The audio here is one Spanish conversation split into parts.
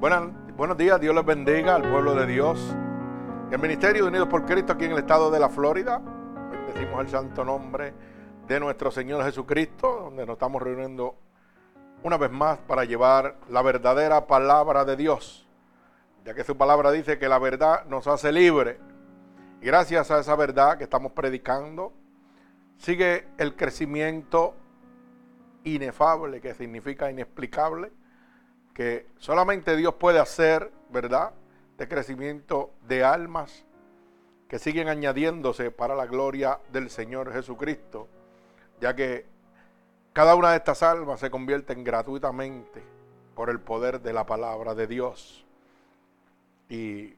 buenos días, Dios les bendiga al pueblo de Dios. El Ministerio de Unidos por Cristo aquí en el estado de la Florida. Bendecimos el santo nombre de nuestro Señor Jesucristo, donde nos estamos reuniendo una vez más para llevar la verdadera palabra de Dios, ya que su palabra dice que la verdad nos hace libre. Y gracias a esa verdad que estamos predicando, sigue el crecimiento inefable, que significa inexplicable, que solamente Dios puede hacer, ¿verdad? De crecimiento de almas que siguen añadiéndose para la gloria del Señor Jesucristo, ya que cada una de estas almas se convierten gratuitamente por el poder de la palabra de Dios. Y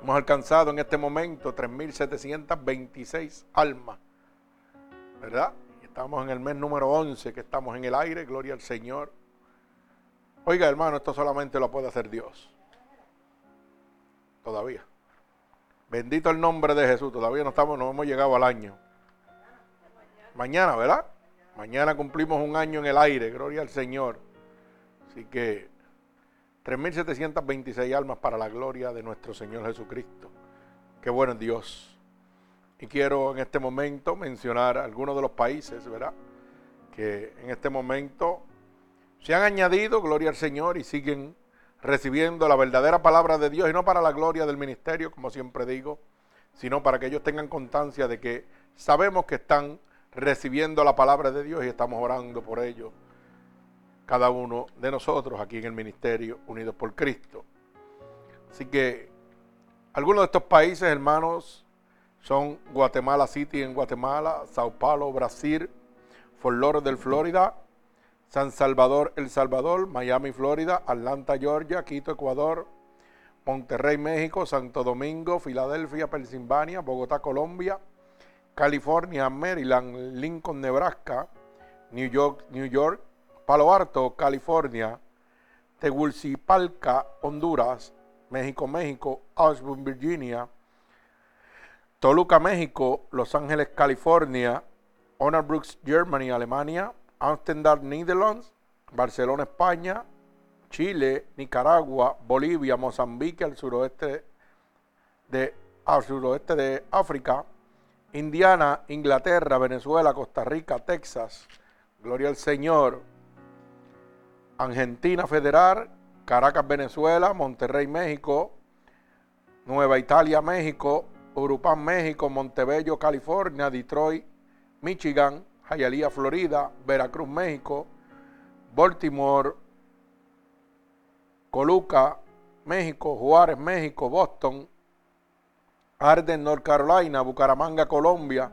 hemos alcanzado en este momento 3.726 almas, ¿verdad? Estamos en el mes número 11 que estamos en el aire, gloria al Señor. Oiga, hermano, esto solamente lo puede hacer Dios. Todavía. Bendito el nombre de Jesús. Todavía no estamos, no hemos llegado al año. Mañana, ¿verdad? Mañana cumplimos un año en el aire. Gloria al Señor. Así que 3.726 almas para la gloria de nuestro Señor Jesucristo. Qué bueno Dios. Y quiero en este momento mencionar algunos de los países, ¿verdad? Que en este momento se han añadido, gloria al Señor, y siguen recibiendo la verdadera palabra de Dios, y no para la gloria del ministerio, como siempre digo, sino para que ellos tengan constancia de que sabemos que están recibiendo la palabra de Dios y estamos orando por ellos, cada uno de nosotros aquí en el ministerio Unidos por Cristo. Así que algunos de estos países, hermanos, son Guatemala City en Guatemala, Sao Paulo, Brasil, Fort Lauderdale, Florida, San Salvador, El Salvador, Miami, Florida, Atlanta, Georgia, Quito, Ecuador, Monterrey, México, Santo Domingo, Filadelfia, Pensilvania, Bogotá, Colombia, California, Maryland, Lincoln, Nebraska, New York, New York, Palo Alto, California, Tegucigalpa, Honduras, México, México, Ashburn, Virginia, Toluca, México, Los Ángeles, California, Honor Brooks, Germany, Alemania, Amsterdam, Netherlands, Barcelona, España, Chile, Nicaragua, Bolivia, Mozambique, al suroeste de, al suroeste de África, Indiana, Inglaterra, Venezuela, Costa Rica, Texas, Gloria al Señor, Argentina Federal, Caracas, Venezuela, Monterrey, México, Nueva Italia, México, Urupán, México, Montebello, California, Detroit, Michigan, Hialeah, Florida, Veracruz, México, Baltimore, Coluca, México, Juárez, México, Boston, Arden, North Carolina, Bucaramanga, Colombia,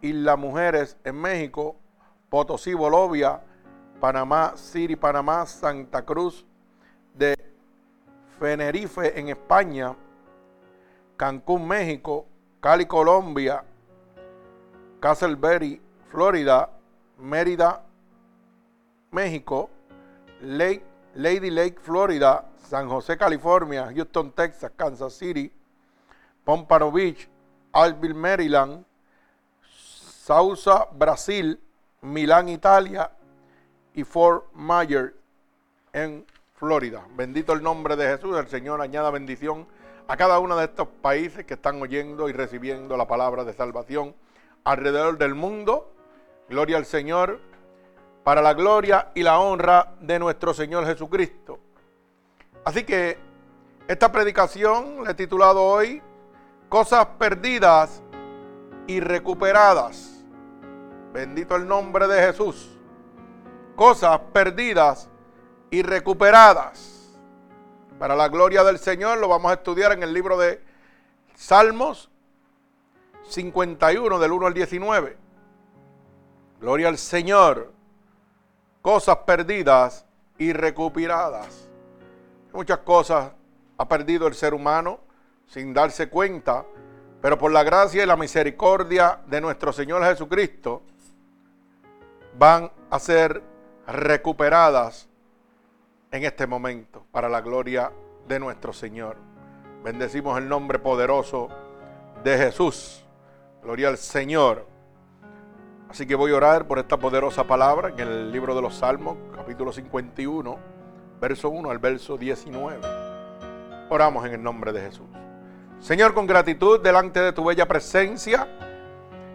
Isla Mujeres en México, Potosí, Bolivia, Panamá City, Panamá, Santa Cruz de Fenerife en España, Cancún, México, Cali, Colombia, Castleberry, Florida, Mérida, México, Lake, Lady Lake, Florida, San José, California, Houston, Texas, Kansas City, Pompano Beach, Alville, Maryland, Sausa, Brasil, Milán, Italia y Fort Myers en Florida. Bendito el nombre de Jesús, el Señor añada bendición a cada uno de estos países que están oyendo y recibiendo la palabra de salvación alrededor del mundo Gloria al Señor, para la gloria y la honra de nuestro Señor Jesucristo. Así que esta predicación le he titulado hoy Cosas perdidas y recuperadas. Bendito el nombre de Jesús. Cosas perdidas y recuperadas. Para la gloria del Señor lo vamos a estudiar en el libro de Salmos 51 del 1 al 19. Gloria al Señor. Cosas perdidas y recuperadas. Muchas cosas ha perdido el ser humano sin darse cuenta, pero por la gracia y la misericordia de nuestro Señor Jesucristo van a ser recuperadas en este momento para la gloria de nuestro Señor. Bendecimos el nombre poderoso de Jesús. Gloria al Señor. Así que voy a orar por esta poderosa palabra en el libro de los Salmos, capítulo 51, verso 1 al verso 19. Oramos en el nombre de Jesús. Señor, con gratitud delante de tu bella presencia,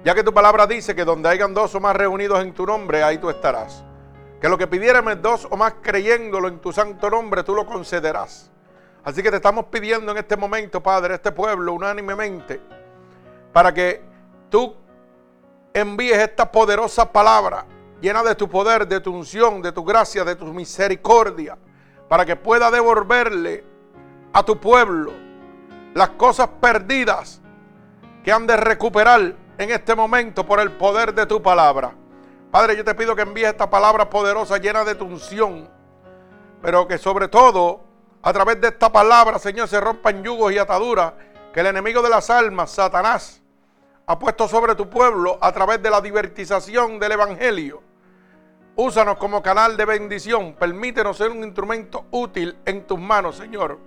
ya que tu palabra dice que donde hayan dos o más reunidos en tu nombre, ahí tú estarás. Que lo que pidiéramos dos o más creyéndolo en tu santo nombre, tú lo concederás. Así que te estamos pidiendo en este momento, Padre, este pueblo unánimemente, para que tú envíes esta poderosa palabra llena de tu poder, de tu unción, de tu gracia, de tu misericordia, para que pueda devolverle a tu pueblo las cosas perdidas que han de recuperar en este momento por el poder de tu palabra. Padre, yo te pido que envíes esta palabra poderosa llena de tu unción, pero que sobre todo a través de esta palabra, Señor, se rompan yugos y ataduras que el enemigo de las almas, Satanás, ha puesto sobre tu pueblo a través de la divertización del Evangelio. Úsanos como canal de bendición. Permítenos ser un instrumento útil en tus manos, Señor.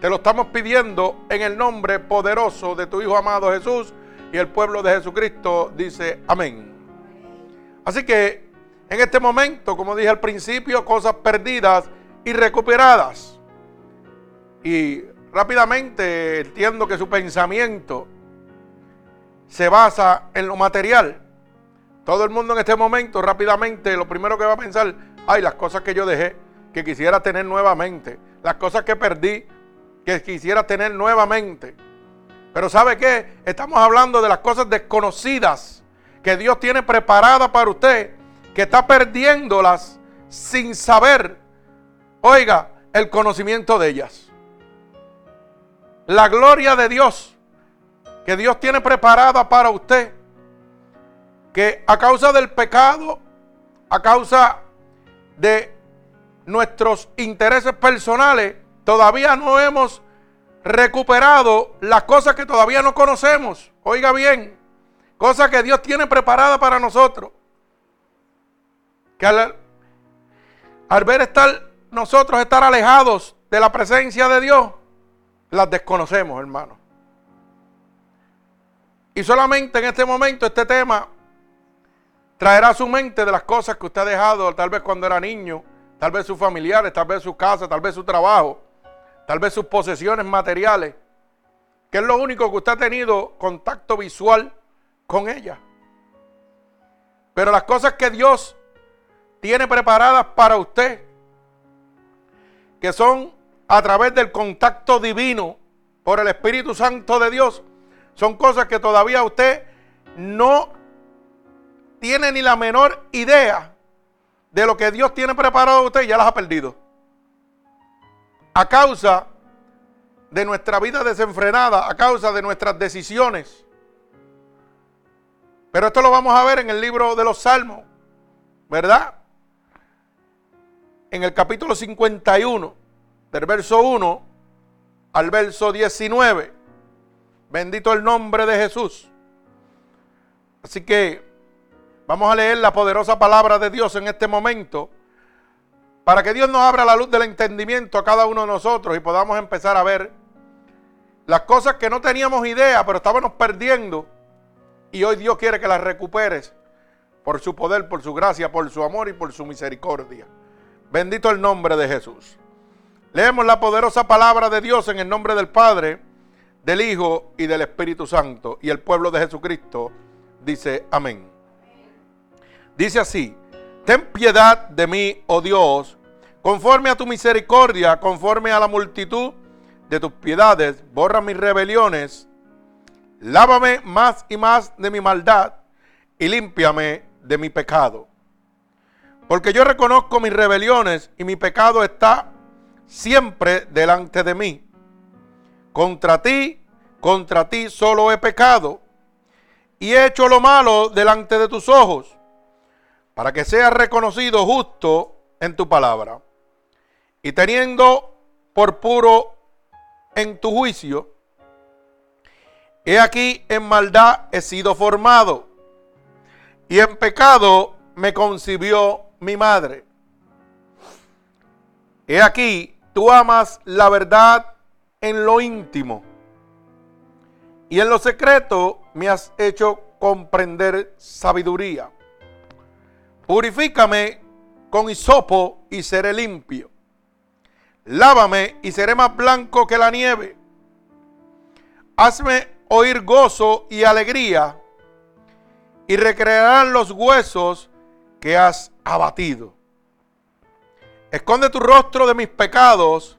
Te lo estamos pidiendo en el nombre poderoso de tu Hijo amado Jesús. Y el pueblo de Jesucristo dice amén. Así que en este momento, como dije al principio, cosas perdidas y recuperadas. Y rápidamente entiendo que su pensamiento se basa en lo material. Todo el mundo en este momento rápidamente lo primero que va a pensar, ay, las cosas que yo dejé, que quisiera tener nuevamente, las cosas que perdí, que quisiera tener nuevamente. Pero ¿sabe qué? Estamos hablando de las cosas desconocidas que Dios tiene preparadas para usted, que está perdiéndolas sin saber, oiga, el conocimiento de ellas. La gloria de Dios que Dios tiene preparada para usted, que a causa del pecado, a causa de nuestros intereses personales, todavía no hemos recuperado las cosas que todavía no conocemos. Oiga bien, cosas que Dios tiene preparada para nosotros. Que al, al ver estar nosotros estar alejados de la presencia de Dios, las desconocemos, hermano. Y solamente en este momento este tema traerá a su mente de las cosas que usted ha dejado, tal vez cuando era niño, tal vez sus familiares, tal vez su casa, tal vez su trabajo, tal vez sus posesiones materiales, que es lo único que usted ha tenido contacto visual con ella. Pero las cosas que Dios tiene preparadas para usted, que son a través del contacto divino por el Espíritu Santo de Dios, son cosas que todavía usted no tiene ni la menor idea de lo que Dios tiene preparado a usted y ya las ha perdido. A causa de nuestra vida desenfrenada, a causa de nuestras decisiones. Pero esto lo vamos a ver en el libro de los Salmos, ¿verdad? En el capítulo 51, del verso 1 al verso 19. Bendito el nombre de Jesús. Así que vamos a leer la poderosa palabra de Dios en este momento para que Dios nos abra la luz del entendimiento a cada uno de nosotros y podamos empezar a ver las cosas que no teníamos idea, pero estábamos perdiendo. Y hoy Dios quiere que las recuperes por su poder, por su gracia, por su amor y por su misericordia. Bendito el nombre de Jesús. Leemos la poderosa palabra de Dios en el nombre del Padre del Hijo y del Espíritu Santo. Y el pueblo de Jesucristo dice amén. Dice así, ten piedad de mí, oh Dios, conforme a tu misericordia, conforme a la multitud de tus piedades, borra mis rebeliones, lávame más y más de mi maldad y límpiame de mi pecado. Porque yo reconozco mis rebeliones y mi pecado está siempre delante de mí. Contra ti, contra ti solo he pecado y he hecho lo malo delante de tus ojos, para que seas reconocido justo en tu palabra. Y teniendo por puro en tu juicio, he aquí en maldad he sido formado, y en pecado me concibió mi madre. He aquí, tú amas la verdad en lo íntimo. Y en lo secreto me has hecho comprender sabiduría. Purifícame con hisopo y seré limpio. Lávame y seré más blanco que la nieve. Hazme oír gozo y alegría y recrearán los huesos que has abatido. Esconde tu rostro de mis pecados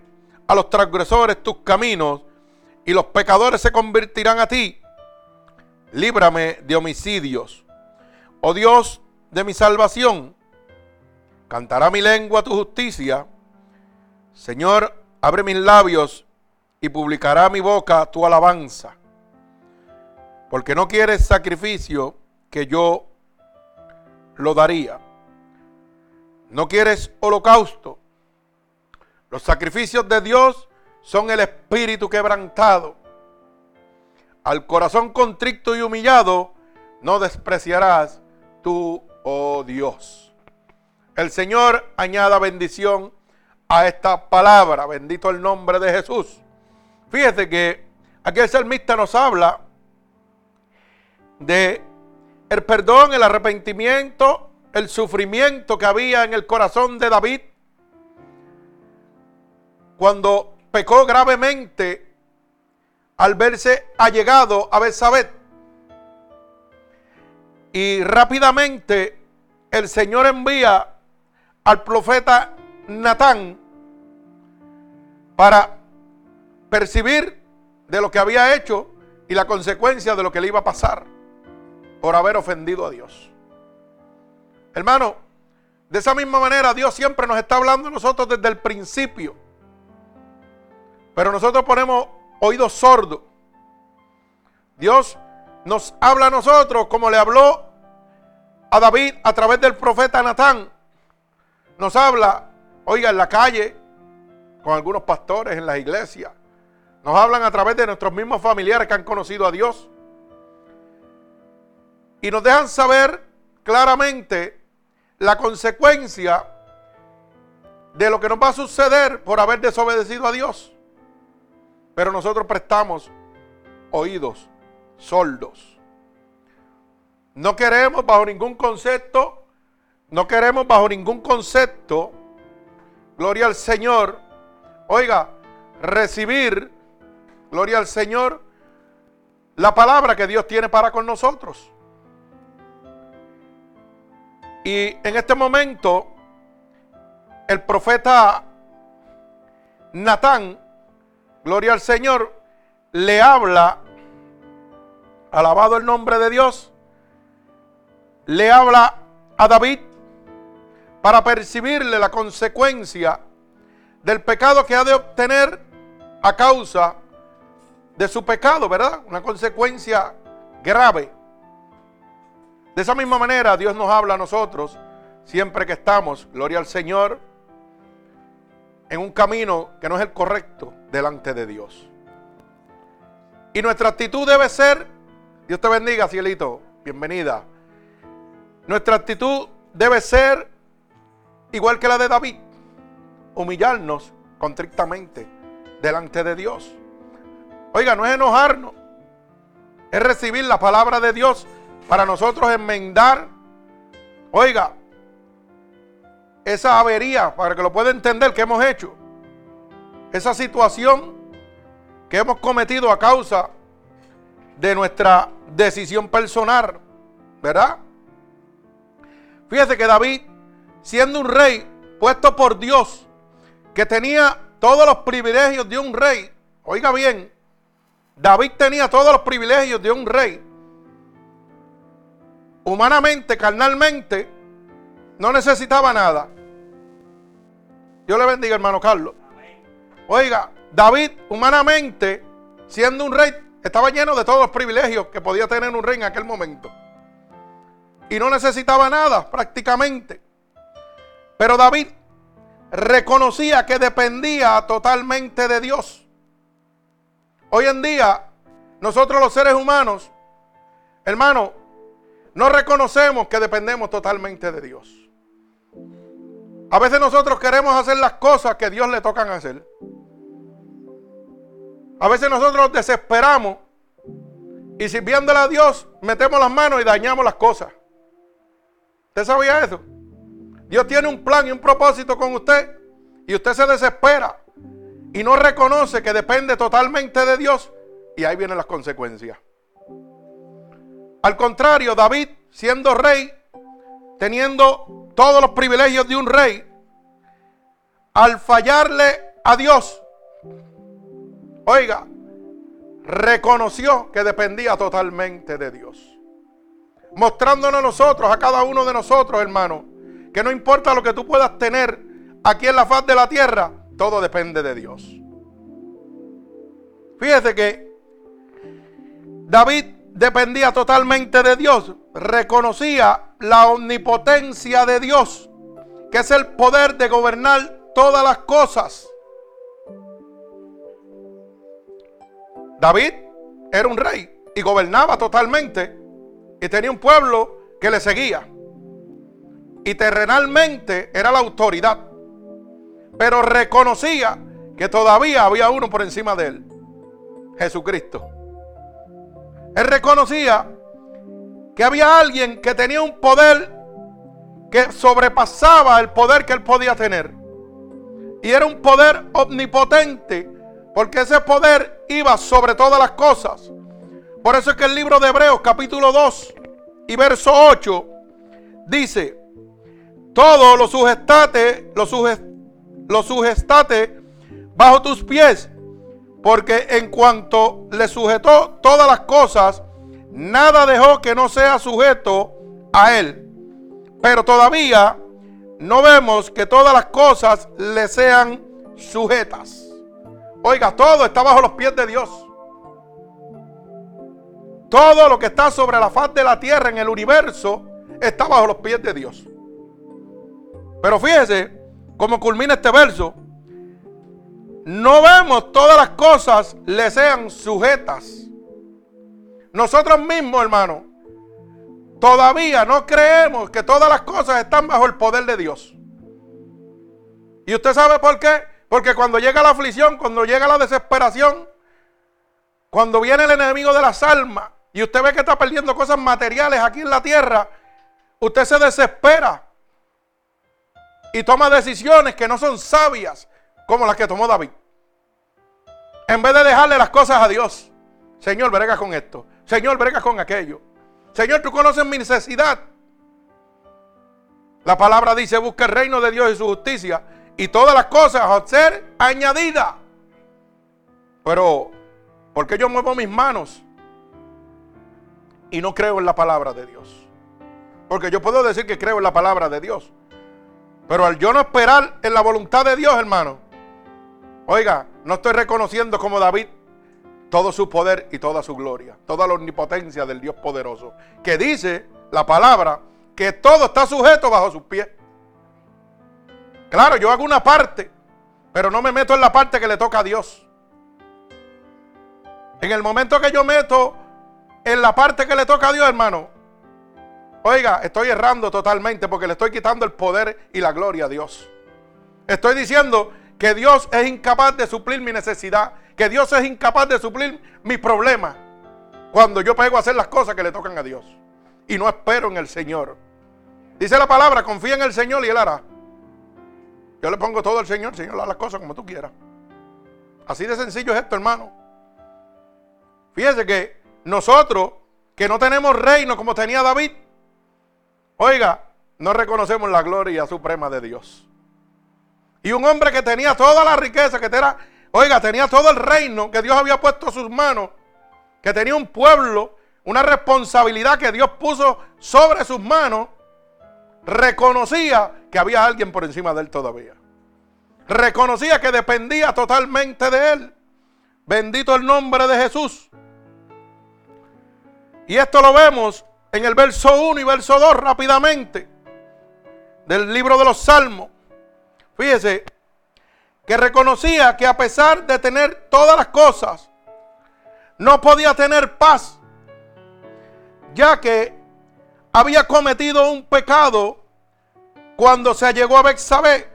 a los transgresores tus caminos y los pecadores se convertirán a ti. Líbrame de homicidios. Oh Dios de mi salvación, cantará mi lengua tu justicia. Señor, abre mis labios y publicará mi boca tu alabanza. Porque no quieres sacrificio que yo lo daría. No quieres holocausto. Los sacrificios de Dios son el espíritu quebrantado. Al corazón contrito y humillado no despreciarás tú, oh Dios. El Señor añada bendición a esta palabra. Bendito el nombre de Jesús. Fíjese que aquí el salmista nos habla de el perdón, el arrepentimiento, el sufrimiento que había en el corazón de David cuando pecó gravemente al verse allegado a Betsabé. Y rápidamente el Señor envía al profeta Natán para percibir de lo que había hecho y la consecuencia de lo que le iba a pasar por haber ofendido a Dios. Hermano, de esa misma manera Dios siempre nos está hablando a nosotros desde el principio. Pero nosotros ponemos oídos sordos. Dios nos habla a nosotros como le habló a David a través del profeta Natán. Nos habla, oiga, en la calle, con algunos pastores en las iglesias. Nos hablan a través de nuestros mismos familiares que han conocido a Dios. Y nos dejan saber claramente la consecuencia de lo que nos va a suceder por haber desobedecido a Dios. Pero nosotros prestamos oídos sordos. No queremos bajo ningún concepto, no queremos bajo ningún concepto, gloria al Señor, oiga, recibir, gloria al Señor, la palabra que Dios tiene para con nosotros. Y en este momento, el profeta Natán, gloria al Señor, le habla, alabado el nombre de Dios, le habla a David para percibirle la consecuencia del pecado que ha de obtener a causa de su pecado, ¿verdad? Una consecuencia grave. De esa misma manera Dios nos habla a nosotros siempre que estamos, gloria al Señor, en un camino que no es el correcto delante de Dios. Y nuestra actitud debe ser, Dios te bendiga, cielito, bienvenida. Nuestra actitud debe ser igual que la de David, humillarnos contrictamente delante de Dios. Oiga, no es enojarnos, es recibir la palabra de Dios para nosotros enmendar, oiga, esa avería, para que lo pueda entender que hemos hecho, esa situación que hemos cometido a causa de nuestra decisión personal, ¿verdad? Fíjese que David, siendo un rey puesto por Dios, que tenía todos los privilegios de un rey, oiga bien, David tenía todos los privilegios de un rey, humanamente, carnalmente, no necesitaba nada. Dios le bendiga, hermano Carlos. Oiga, David, humanamente, siendo un rey, estaba lleno de todos los privilegios que podía tener un rey en aquel momento. Y no necesitaba nada, prácticamente. Pero David reconocía que dependía totalmente de Dios. Hoy en día, nosotros los seres humanos, hermano, no reconocemos que dependemos totalmente de Dios. A veces nosotros queremos hacer las cosas que Dios le tocan hacer. A veces nosotros desesperamos y sirviéndole a Dios metemos las manos y dañamos las cosas. ¿Usted sabía eso? Dios tiene un plan y un propósito con usted y usted se desespera y no reconoce que depende totalmente de Dios y ahí vienen las consecuencias. Al contrario, David, siendo rey, teniendo todos los privilegios de un rey, al fallarle a Dios, oiga, reconoció que dependía totalmente de Dios. Mostrándonos a nosotros, a cada uno de nosotros, hermano, que no importa lo que tú puedas tener aquí en la faz de la tierra, todo depende de Dios. Fíjese que David dependía totalmente de Dios, reconocía la omnipotencia de Dios, que es el poder de gobernar todas las cosas. David era un rey y gobernaba totalmente y tenía un pueblo que le seguía y terrenalmente era la autoridad, pero reconocía que todavía había uno por encima de él, Jesucristo. Él reconocía que había alguien que tenía un poder que sobrepasaba el poder que él podía tener. Y era un poder omnipotente, porque ese poder iba sobre todas las cosas. Por eso es que el libro de Hebreos capítulo 2 y verso 8 dice, todo lo sujestate, lo, sujestate bajo tus pies, porque en cuanto le sujetó todas las cosas, nada dejó que no sea sujeto a él. Pero todavía no vemos que todas las cosas le sean sujetas. Oiga, todo está bajo los pies de Dios. Todo lo que está sobre la faz de la tierra en el universo está bajo los pies de Dios. Pero fíjese cómo culmina este verso. No vemos todas las cosas le sean sujetas. Nosotros mismos, hermano, todavía no creemos que todas las cosas están bajo el poder de Dios. ¿Y usted sabe por qué? Porque cuando llega la aflicción, cuando llega la desesperación, cuando viene el enemigo de las almas y usted ve que está perdiendo cosas materiales aquí en la tierra, usted se desespera y toma decisiones que no son sabias como las que tomó David. En vez de dejarle las cosas a Dios, Señor, brega con esto, Señor, brega con aquello. Señor, tú conoces mi necesidad. La palabra dice, busca el reino de Dios y su justicia y todas las cosas a ser añadidas. Pero, ¿por qué yo muevo mis manos y no creo en la palabra de Dios? Porque yo puedo decir que creo en la palabra de Dios. Pero al yo no esperar en la voluntad de Dios, hermano, oiga, no estoy reconociendo como David todo su poder y toda su gloria, toda la omnipotencia del Dios poderoso, que dice la palabra que todo está sujeto bajo sus pies. Claro, yo hago una parte, pero no me meto en la parte que le toca a Dios. En el momento que yo meto en la parte que le toca a Dios, hermano, Oiga, estoy errando totalmente porque le estoy quitando el poder y la gloria a Dios. Estoy diciendo que Dios es incapaz de suplir mi necesidad, que Dios es incapaz de suplir mi problema cuando yo pego a hacer las cosas que le tocan a Dios y no espero en el Señor. Dice la palabra, confía en el Señor y Él hará. Yo le pongo todo al Señor, Señor hará las cosas como tú quieras. Así de sencillo es esto, hermano. Fíjese que nosotros, que no tenemos reino como tenía David, Oiga, no reconocemos la gloria suprema de Dios. Y un hombre que tenía toda la riqueza, que era, oiga, tenía todo el reino que Dios había puesto a sus manos, que tenía un pueblo, una responsabilidad que Dios puso sobre sus manos, reconocía que había alguien por encima de él todavía. Reconocía que dependía totalmente de él. Bendito el nombre de Jesús. Y esto lo vemos en el verso 1 y verso 2 rápidamente del libro de los Salmos. Fíjese, que reconocía que a pesar de tener todas las cosas, no podía tener paz, ya que había cometido un pecado cuando se llegó a Bexabé,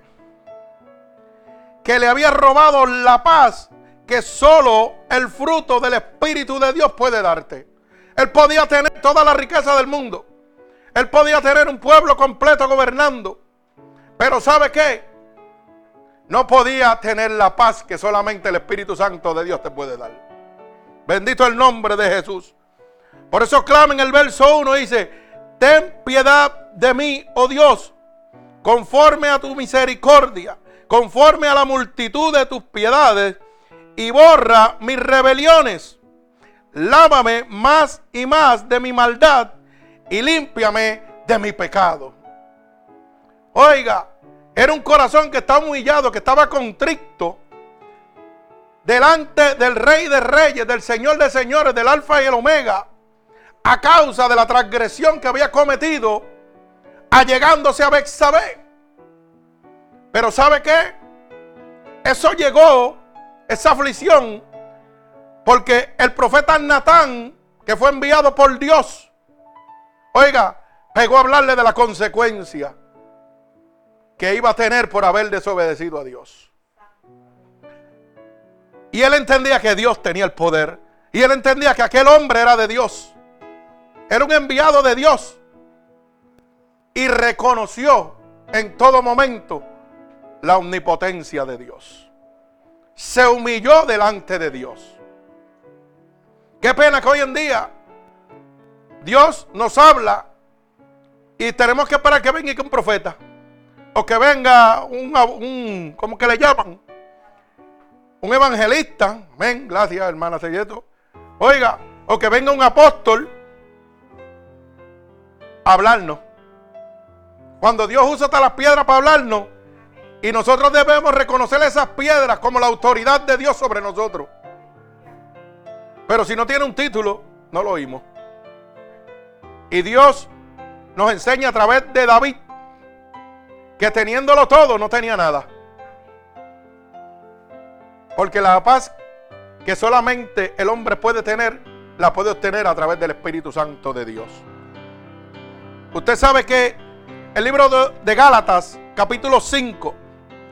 que le había robado la paz que solo el fruto del Espíritu de Dios puede darte. Él podía tener toda la riqueza del mundo. Él podía tener un pueblo completo gobernando. Pero ¿sabe qué? No podía tener la paz que solamente el Espíritu Santo de Dios te puede dar. Bendito el nombre de Jesús. Por eso clama en el verso 1, dice, ten piedad de mí, oh Dios, conforme a tu misericordia, conforme a la multitud de tus piedades, y borra mis rebeliones. Lávame más y más de mi maldad y límpiame de mi pecado. Oiga, era un corazón que estaba humillado, que estaba contrito delante del Rey de Reyes, del Señor de Señores, del Alfa y el Omega, a causa de la transgresión que había cometido, allegándose a Bexabé. Pero ¿sabe qué? Eso llegó, esa aflicción, porque el profeta Natán, que fue enviado por Dios, oiga, pegó a hablarle de la consecuencia que iba a tener por haber desobedecido a Dios. Y él entendía que Dios tenía el poder. Y él entendía que aquel hombre era de Dios. Era un enviado de Dios. Y reconoció en todo momento la omnipotencia de Dios. Se humilló delante de Dios. Qué pena que hoy en día Dios nos habla y tenemos que esperar que venga un profeta o que venga un, ¿cómo que le llaman? Un evangelista, ven, gracias hermana. Oiga, o que venga un apóstol a hablarnos. Cuando Dios usa hasta las piedras para hablarnos, y nosotros debemos reconocer esas piedras como la autoridad de Dios sobre nosotros. Pero si no tiene un título, no lo oímos. Y Dios nos enseña a través de David que teniéndolo todo no tenía nada. Porque la paz que solamente el hombre puede tener, la puede obtener a través del Espíritu Santo de Dios. Usted sabe que el libro de, Gálatas, capítulo 5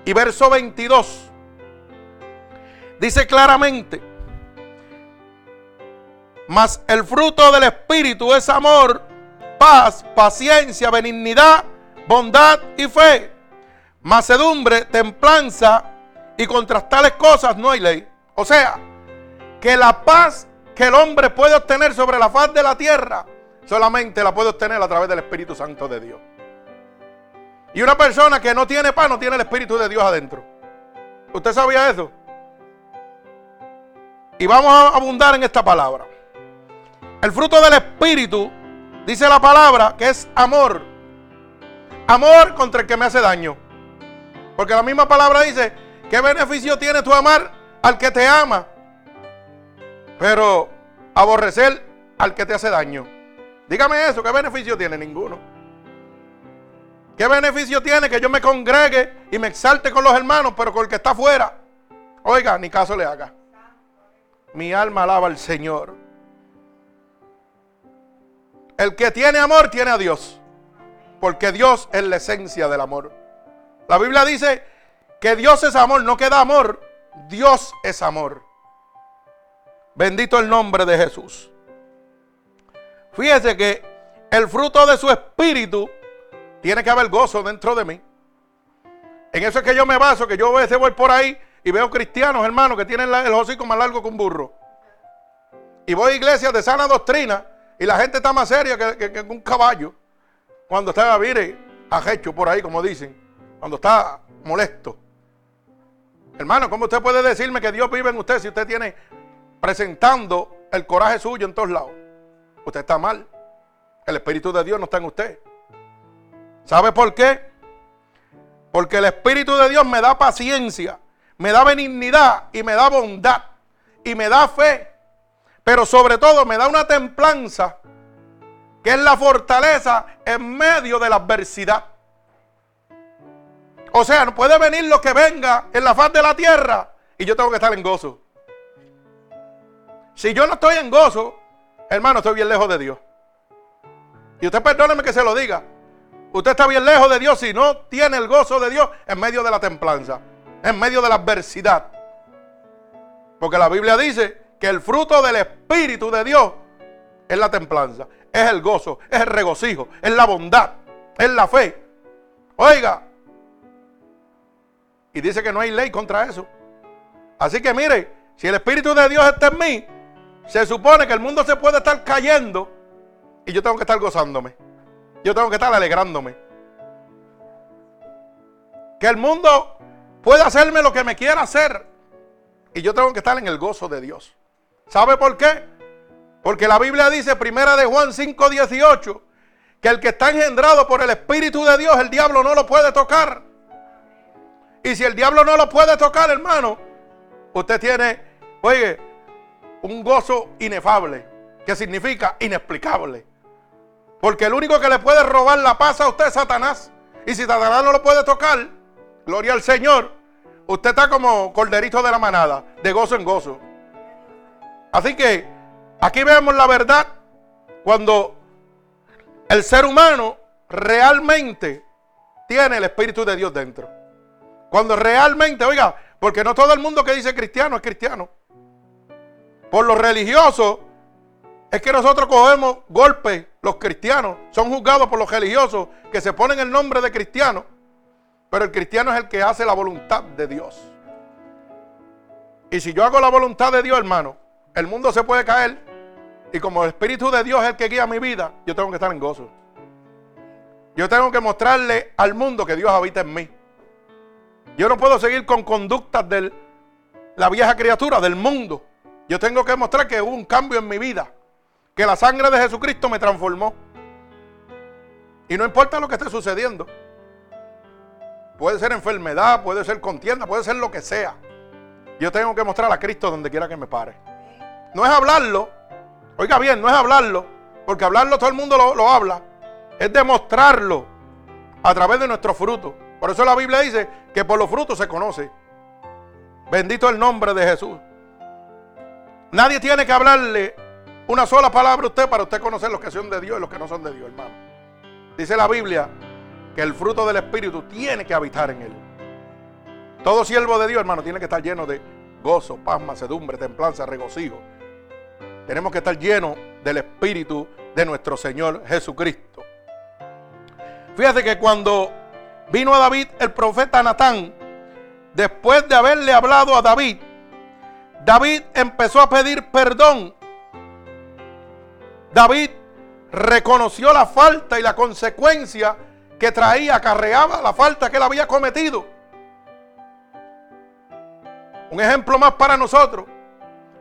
y verso 22, dice claramente, mas el fruto del Espíritu es amor, paz, paciencia, benignidad, bondad y fe, macedumbre, templanza, y contra tales cosas no hay ley. O sea, que la paz que el hombre puede obtener sobre la faz de la tierra, solamente la puede obtener a través del Espíritu Santo de Dios. Y una persona que no tiene paz no tiene el Espíritu de Dios adentro. ¿Usted sabía eso? Y vamos a abundar en esta palabra. El fruto del Espíritu, dice la palabra, que es amor. Amor contra el que me hace daño. Porque la misma palabra dice, ¿qué beneficio tiene tu amar al que te ama? Pero aborrecer al que te hace daño. Dígame eso, ¿qué beneficio tiene? Ninguno. ¿Qué beneficio tiene que yo me congregue y me exalte con los hermanos, pero con el que está afuera? Oiga, ni caso le haga. Mi alma alaba al Señor. El que tiene amor tiene a Dios. Porque Dios es la esencia del amor. La Biblia dice que Dios es amor, no queda amor. Dios es amor. Bendito el nombre de Jesús. Fíjese que el fruto de su espíritu tiene que haber gozo dentro de mí. En eso es que yo me baso, que yo a veces voy por ahí y veo cristianos, hermanos, que tienen el hocico más largo que un burro. Y voy a iglesias de sana doctrina y la gente está más seria que, un caballo. Cuando está, mire, ajecho por ahí, como dicen. Cuando está molesto. Hermano, ¿cómo usted puede decirme que Dios vive en usted si usted tiene presentando el coraje suyo en todos lados? Usted está mal. El Espíritu de Dios no está en usted. ¿Sabe por qué? Porque el Espíritu de Dios me da paciencia, me da benignidad y me da bondad y me da fe pero sobre todo me da una templanza que es la fortaleza en medio de la adversidad. O sea, no puede venir lo que venga en la faz de la tierra y yo tengo que estar en gozo. Si yo no estoy en gozo, hermano, estoy bien lejos de Dios. Y usted perdóneme que se lo diga. Usted está bien lejos de Dios si no tiene el gozo de Dios en medio de la templanza, en medio de la adversidad. Porque la Biblia dice que el fruto del Espíritu de Dios es la templanza, es el gozo, es el regocijo, es la bondad, es la fe. Oiga, y dice que no hay ley contra eso. Así que mire, si el Espíritu de Dios está en mí, se supone que el mundo se puede estar cayendo y yo tengo que estar gozándome. Yo tengo que estar alegrándome. Que el mundo pueda hacerme lo que me quiera hacer. Y yo tengo que estar en el gozo de Dios. ¿Sabe por qué? Porque la Biblia dice, primera de Juan 5:18, que el que está engendrado por el Espíritu de Dios, el diablo no lo puede tocar. Y si el diablo no lo puede tocar, hermano, usted tiene, oye, un gozo inefable, que significa inexplicable. Porque el único que le puede robar la paz a usted es Satanás. Y si Satanás no lo puede tocar, gloria al Señor, usted está como corderito de la manada, de gozo en gozo. Así que aquí vemos la verdad cuando el ser humano realmente tiene el Espíritu de Dios dentro. Cuando realmente, oiga, porque no todo el mundo que dice cristiano es cristiano. Por lo religioso, es que nosotros cogemos golpes, los cristianos, son juzgados por los religiosos que se ponen el nombre de cristiano, pero el cristiano es el que hace la voluntad de Dios. Y si yo hago la voluntad de Dios, hermano, el mundo se puede caer y como el Espíritu de Dios es el que guía mi vida, yo tengo que estar en gozo. Yo tengo que mostrarle al mundo que Dios habita en mí. Yo no puedo seguir con conductas de la vieja criatura, del mundo. Yo tengo que mostrar que hubo un cambio en mi vida que la sangre de Jesucristo me transformó. Y no importa lo que esté sucediendo. Puede ser enfermedad, puede ser contienda, puede ser lo que sea. Yo tengo que mostrar a Cristo donde quiera que me pare. No es hablarlo. Oiga bien, no es hablarlo. Porque hablarlo todo el mundo lo, lo habla. Es demostrarlo a través de nuestros frutos. Por eso la Biblia dice que por los frutos se conoce. Bendito el nombre de Jesús. Nadie tiene que hablarle una sola palabra a usted para usted conocer los que son de Dios y los que no son de Dios, hermano. Dice la Biblia que el fruto del Espíritu tiene que habitar en él. Todo siervo de Dios, hermano, tiene que estar lleno de gozo, paz, macedumbre, templanza, regocijo. Tenemos que estar llenos del Espíritu de nuestro Señor Jesucristo. Fíjate que cuando vino a David el profeta Natán, después de haberle hablado a David, David empezó a pedir perdón David reconoció la falta y la consecuencia que traía, acarreaba la falta que él había cometido. Un ejemplo más para nosotros.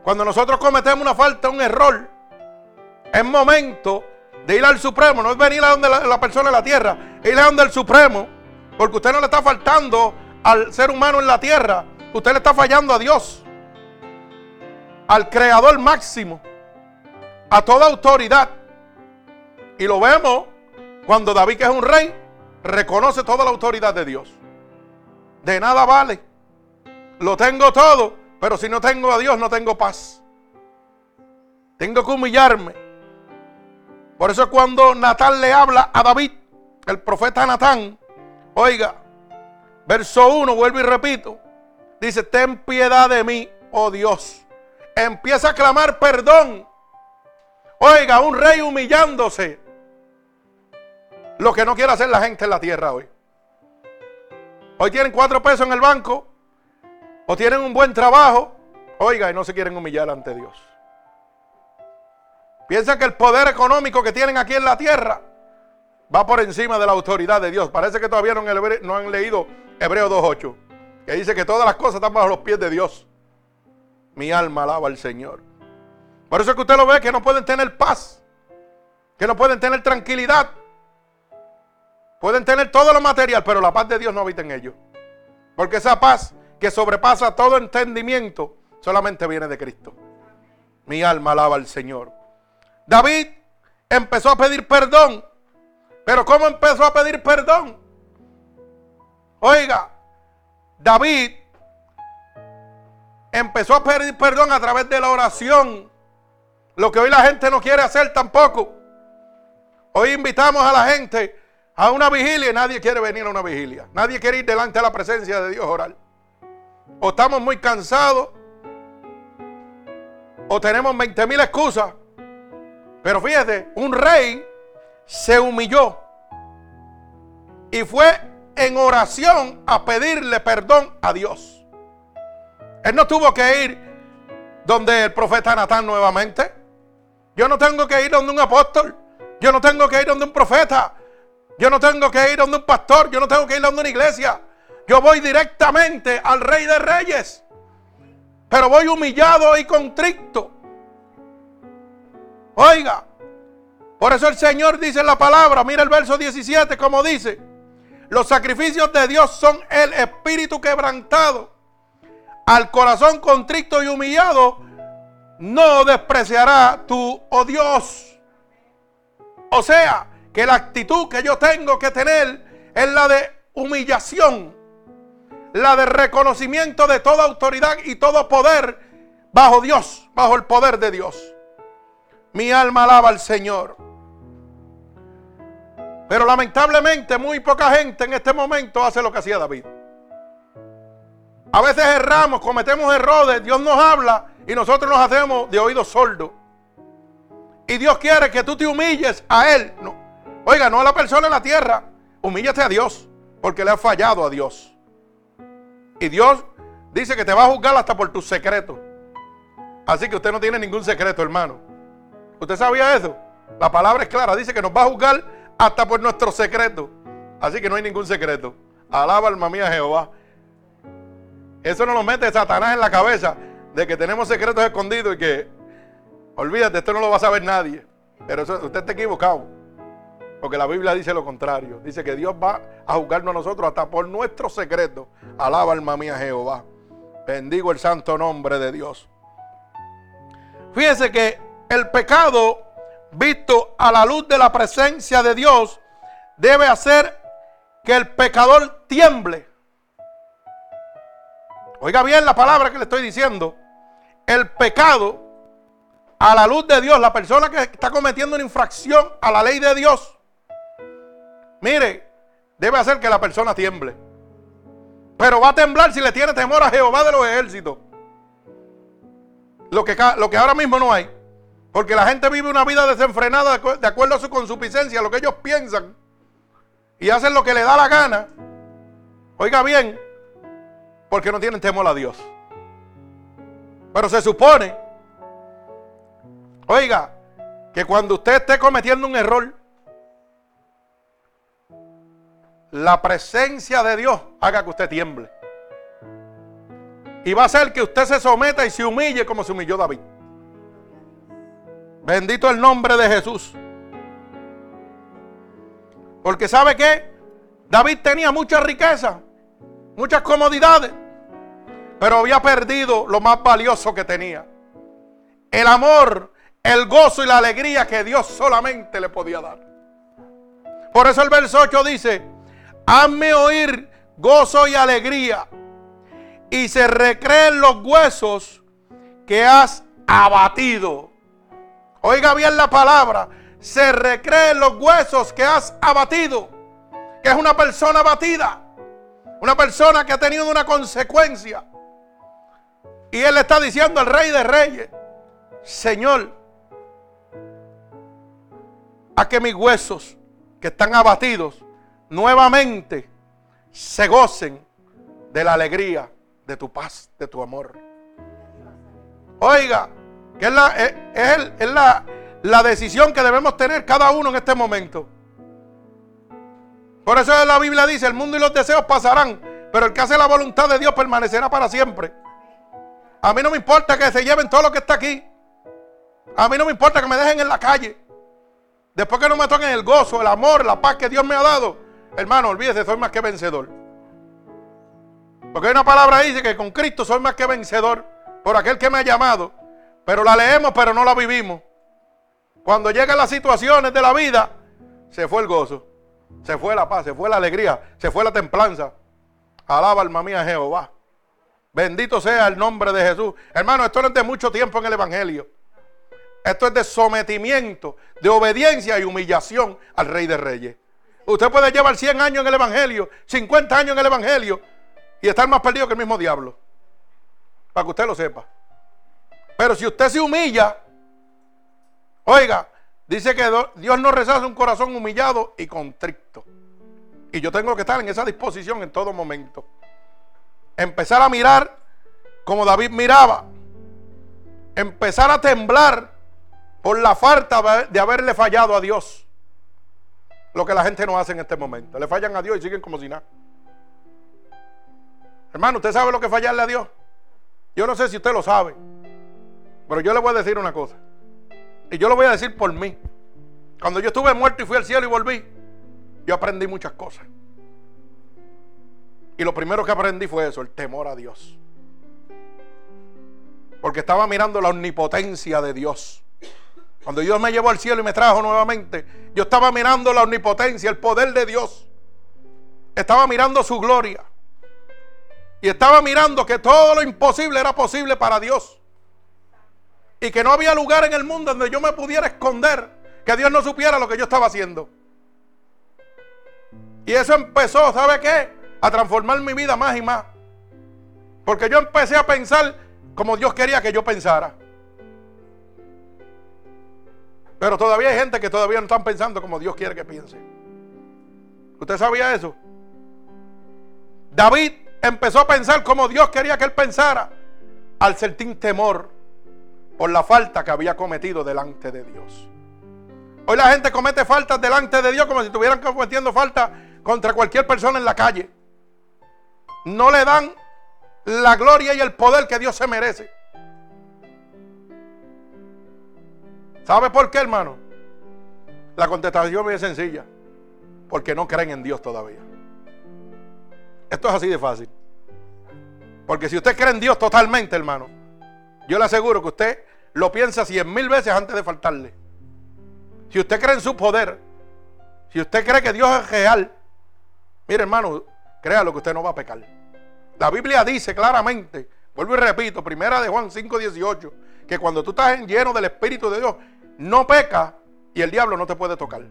Cuando nosotros cometemos una falta, un error, es momento de ir al Supremo, no es venir a donde la, persona en la tierra, ir a donde el Supremo, porque usted no le está faltando al ser humano en la tierra, usted le está fallando a Dios, al Creador máximo a toda autoridad. Y lo vemos cuando David, que es un rey, reconoce toda la autoridad de Dios. De nada vale. Lo tengo todo, pero si no tengo a Dios no tengo paz. Tengo que humillarme. Por eso cuando Natán le habla a David, el profeta Natán, oiga, verso 1, vuelvo y repito, dice, ten piedad de mí, oh Dios. Empieza a clamar perdón Oiga, un rey humillándose. Lo que no quiere hacer la gente en la tierra hoy. Hoy tienen cuatro pesos en el banco. O tienen un buen trabajo. Oiga, y no se quieren humillar ante Dios. Piensan que el poder económico que tienen aquí en la tierra va por encima de la autoridad de Dios. Parece que todavía no, no han leído Hebreo 2.8, que dice que todas las cosas están bajo los pies de Dios. Mi alma alaba al Señor. Por eso es que usted lo ve que no pueden tener paz, que no pueden tener tranquilidad. Pueden tener todo lo material, pero la paz de Dios no habita en ellos. Porque esa paz que sobrepasa todo entendimiento solamente viene de Cristo. Mi alma alaba al Señor. David empezó a pedir perdón. Pero ¿cómo empezó a pedir perdón? Oiga, David empezó a pedir perdón a través de la oración. Lo que hoy la gente no quiere hacer tampoco. Hoy invitamos a la gente a una vigilia y nadie quiere venir a una vigilia. Nadie quiere ir delante de la presencia de Dios orar. O estamos muy cansados. O tenemos 20 mil excusas. Pero fíjate, un rey se humilló. Y fue en oración a pedirle perdón a Dios. Él no tuvo que ir donde el profeta Natán nuevamente. Yo no tengo que ir donde un apóstol. Yo no tengo que ir donde un profeta. Yo no tengo que ir donde un pastor. Yo no tengo que ir donde una iglesia. Yo voy directamente al rey de reyes. Pero voy humillado y contrito. Oiga, por eso el Señor dice en la palabra, mira el verso 17 como dice, los sacrificios de Dios son el espíritu quebrantado. Al corazón contrito y humillado, no despreciará tu, oh Dios. O sea, que la actitud que yo tengo que tener es la de humillación, la de reconocimiento de toda autoridad y todo poder bajo Dios, bajo el poder de Dios. Mi alma alaba al Señor. Pero lamentablemente muy poca gente en este momento hace lo que hacía David. A veces erramos, cometemos errores, Dios nos habla y nosotros nos hacemos de oídos sordos. Y Dios quiere que tú te humilles a Él. No. Oiga, no a la persona en la tierra. Humíllate a Dios, porque le has fallado a Dios. Y Dios dice que te va a juzgar hasta por tus secretos. Así que usted no tiene ningún secreto, hermano. ¿Usted sabía eso? La palabra es clara, dice que nos va a juzgar hasta por nuestro secreto. Así que no hay ningún secreto. Alaba alma mía Jehová. Eso no nos mete Satanás en la cabeza de que tenemos secretos escondidos y que, olvídate, esto no lo va a saber nadie. Pero usted está equivocado. Porque la Biblia dice lo contrario. Dice que Dios va a juzgarnos a nosotros hasta por nuestro secreto. Alaba alma mía Jehová. Bendigo el santo nombre de Dios. Fíjese que el pecado visto a la luz de la presencia de Dios debe hacer que el pecador tiemble. Oiga bien la palabra que le estoy diciendo. El pecado a la luz de Dios, la persona que está cometiendo una infracción a la ley de Dios, mire, debe hacer que la persona tiemble. Pero va a temblar si le tiene temor a Jehová de los ejércitos. Lo que, lo que ahora mismo no hay. Porque la gente vive una vida desenfrenada de acuerdo a su consuficiencia, lo que ellos piensan. Y hacen lo que le da la gana. Oiga bien, porque no tienen temor a Dios. Pero se supone, oiga, que cuando usted esté cometiendo un error, la presencia de Dios haga que usted tiemble. Y va a hacer que usted se someta y se humille como se humilló David. Bendito el nombre de Jesús. Porque sabe que David tenía mucha riqueza, muchas comodidades, pero había perdido lo más valioso que tenía. El amor, el gozo y la alegría que Dios solamente le podía dar. Por eso el verso 8 dice, hazme oír gozo y alegría y se recreen los huesos que has abatido. Oiga bien la palabra. Se recreen los huesos que has abatido. Que es una persona abatida. Una persona que ha tenido una consecuencia. Y él está diciendo al rey de reyes, Señor, a que mis huesos que están abatidos nuevamente se gocen de la alegría, de tu paz, de tu amor. Oiga, que es, la, es, la, la decisión que debemos tener cada uno en este momento. Por eso la Biblia dice, el mundo y los deseos pasarán, pero el que hace la voluntad de Dios permanecerá para siempre. A mí no me importa que se lleven todo lo que está aquí. A mí no me importa que me dejen en la calle. Después que no me toquen el gozo, el amor, la paz que Dios me ha dado. Hermano, olvídese, soy más que vencedor. Porque hay una palabra ahí dice que con Cristo soy más que vencedor por aquel que me ha llamado. Pero la leemos, pero no la vivimos. Cuando llegan las situaciones de la vida, se fue el gozo, se fue la paz, se fue la alegría, se fue la templanza. Alaba alma mía Jehová. Bendito sea el nombre de Jesús. Hermano, esto no es de mucho tiempo en el Evangelio. Esto es de sometimiento, de obediencia y humillación al Rey de Reyes. Usted puede llevar 100 años en el Evangelio, 50 años en el Evangelio y estar más perdido que el mismo diablo. Para que usted lo sepa. Pero si usted se humilla, oiga, dice que Dios no rechaza un corazón humillado y contrito. Y yo tengo que estar en esa disposición en todo momento. Empezar a mirar como David miraba. Empezar a temblar por la falta de haberle fallado a Dios. Lo que la gente no hace en este momento. Le fallan a Dios y siguen como si nada. Hermano, ¿usted sabe lo que es fallarle a Dios? Yo no sé si usted lo sabe. Pero yo le voy a decir una cosa. Y yo lo voy a decir por mí. Cuando yo estuve muerto y fui al cielo y volví, yo aprendí muchas cosas. Y lo primero que aprendí fue eso, el temor a Dios. Porque estaba mirando la omnipotencia de Dios. Cuando Dios me llevó al cielo y me trajo nuevamente, yo estaba mirando la omnipotencia, el poder de Dios. Estaba mirando su gloria. Y estaba mirando que todo lo imposible era posible para Dios. Y que no había lugar en el mundo donde yo me pudiera esconder, que Dios no supiera lo que yo estaba haciendo. Y eso empezó, ¿sabe qué? A transformar mi vida más y más. Porque yo empecé a pensar como Dios quería que yo pensara. Pero todavía hay gente que todavía no están pensando como Dios quiere que piense. ¿Usted sabía eso? David empezó a pensar como Dios quería que él pensara al sentir temor por la falta que había cometido delante de Dios. Hoy la gente comete faltas delante de Dios como si estuvieran cometiendo falta contra cualquier persona en la calle. No le dan la gloria y el poder que Dios se merece. ¿Sabe por qué, hermano? La contestación es sencilla. Porque no creen en Dios todavía. Esto es así de fácil. Porque si usted cree en Dios totalmente, hermano, yo le aseguro que usted lo piensa cien mil veces antes de faltarle. Si usted cree en su poder, si usted cree que Dios es real, mire hermano, créalo que usted no va a pecar. La Biblia dice claramente, vuelvo y repito, primera de Juan 5, 18, que cuando tú estás lleno del Espíritu de Dios, no peca y el diablo no te puede tocar.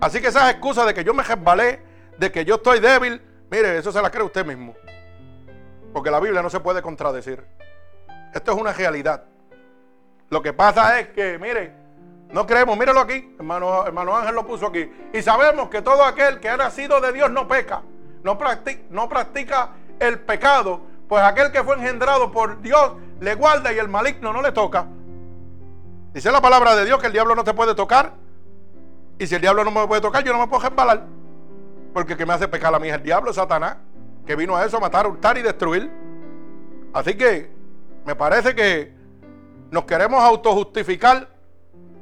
Así que esas excusas de que yo me resbalé, de que yo estoy débil, mire, eso se la cree usted mismo. Porque la Biblia no se puede contradecir. Esto es una realidad. Lo que pasa es que, mire, no creemos, míralo aquí, hermano, Ángel lo puso aquí. Y sabemos que todo aquel que ha nacido de Dios no peca, no no practica el pecado, pues aquel que fue engendrado por Dios le guarda y el maligno no le toca. Dice la palabra de Dios que el diablo no te puede tocar. Y si el diablo no me puede tocar, yo no me puedo resbalar. Porque el que me hace pecar a mí es el diablo, Satanás, que vino a eso, a matar, hurtar y destruir. Así que me parece que nos queremos autojustificar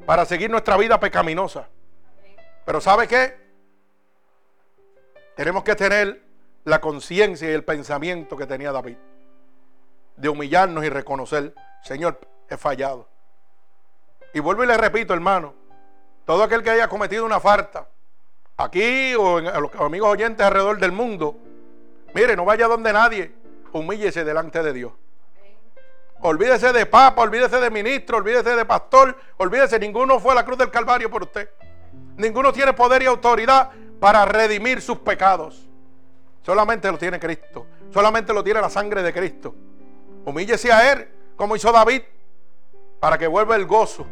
para seguir nuestra vida pecaminosa. Pero ¿sabe qué? Tenemos que tener la conciencia y el pensamiento que tenía David. De humillarnos y reconocer, Señor, he fallado. Y vuelvo y le repito, hermano, todo aquel que haya cometido una falta, aquí o en, a los amigos oyentes alrededor del mundo, mire, no vaya donde nadie, humíllese delante de Dios. Olvídese de papa, olvídese de ministro, olvídese de pastor, olvídese, ninguno fue a la cruz del Calvario por usted. Ninguno tiene poder y autoridad para redimir sus pecados. Solamente lo tiene Cristo. Solamente lo tiene la sangre de Cristo. Humíllese a Él, como hizo David, para que vuelva el gozo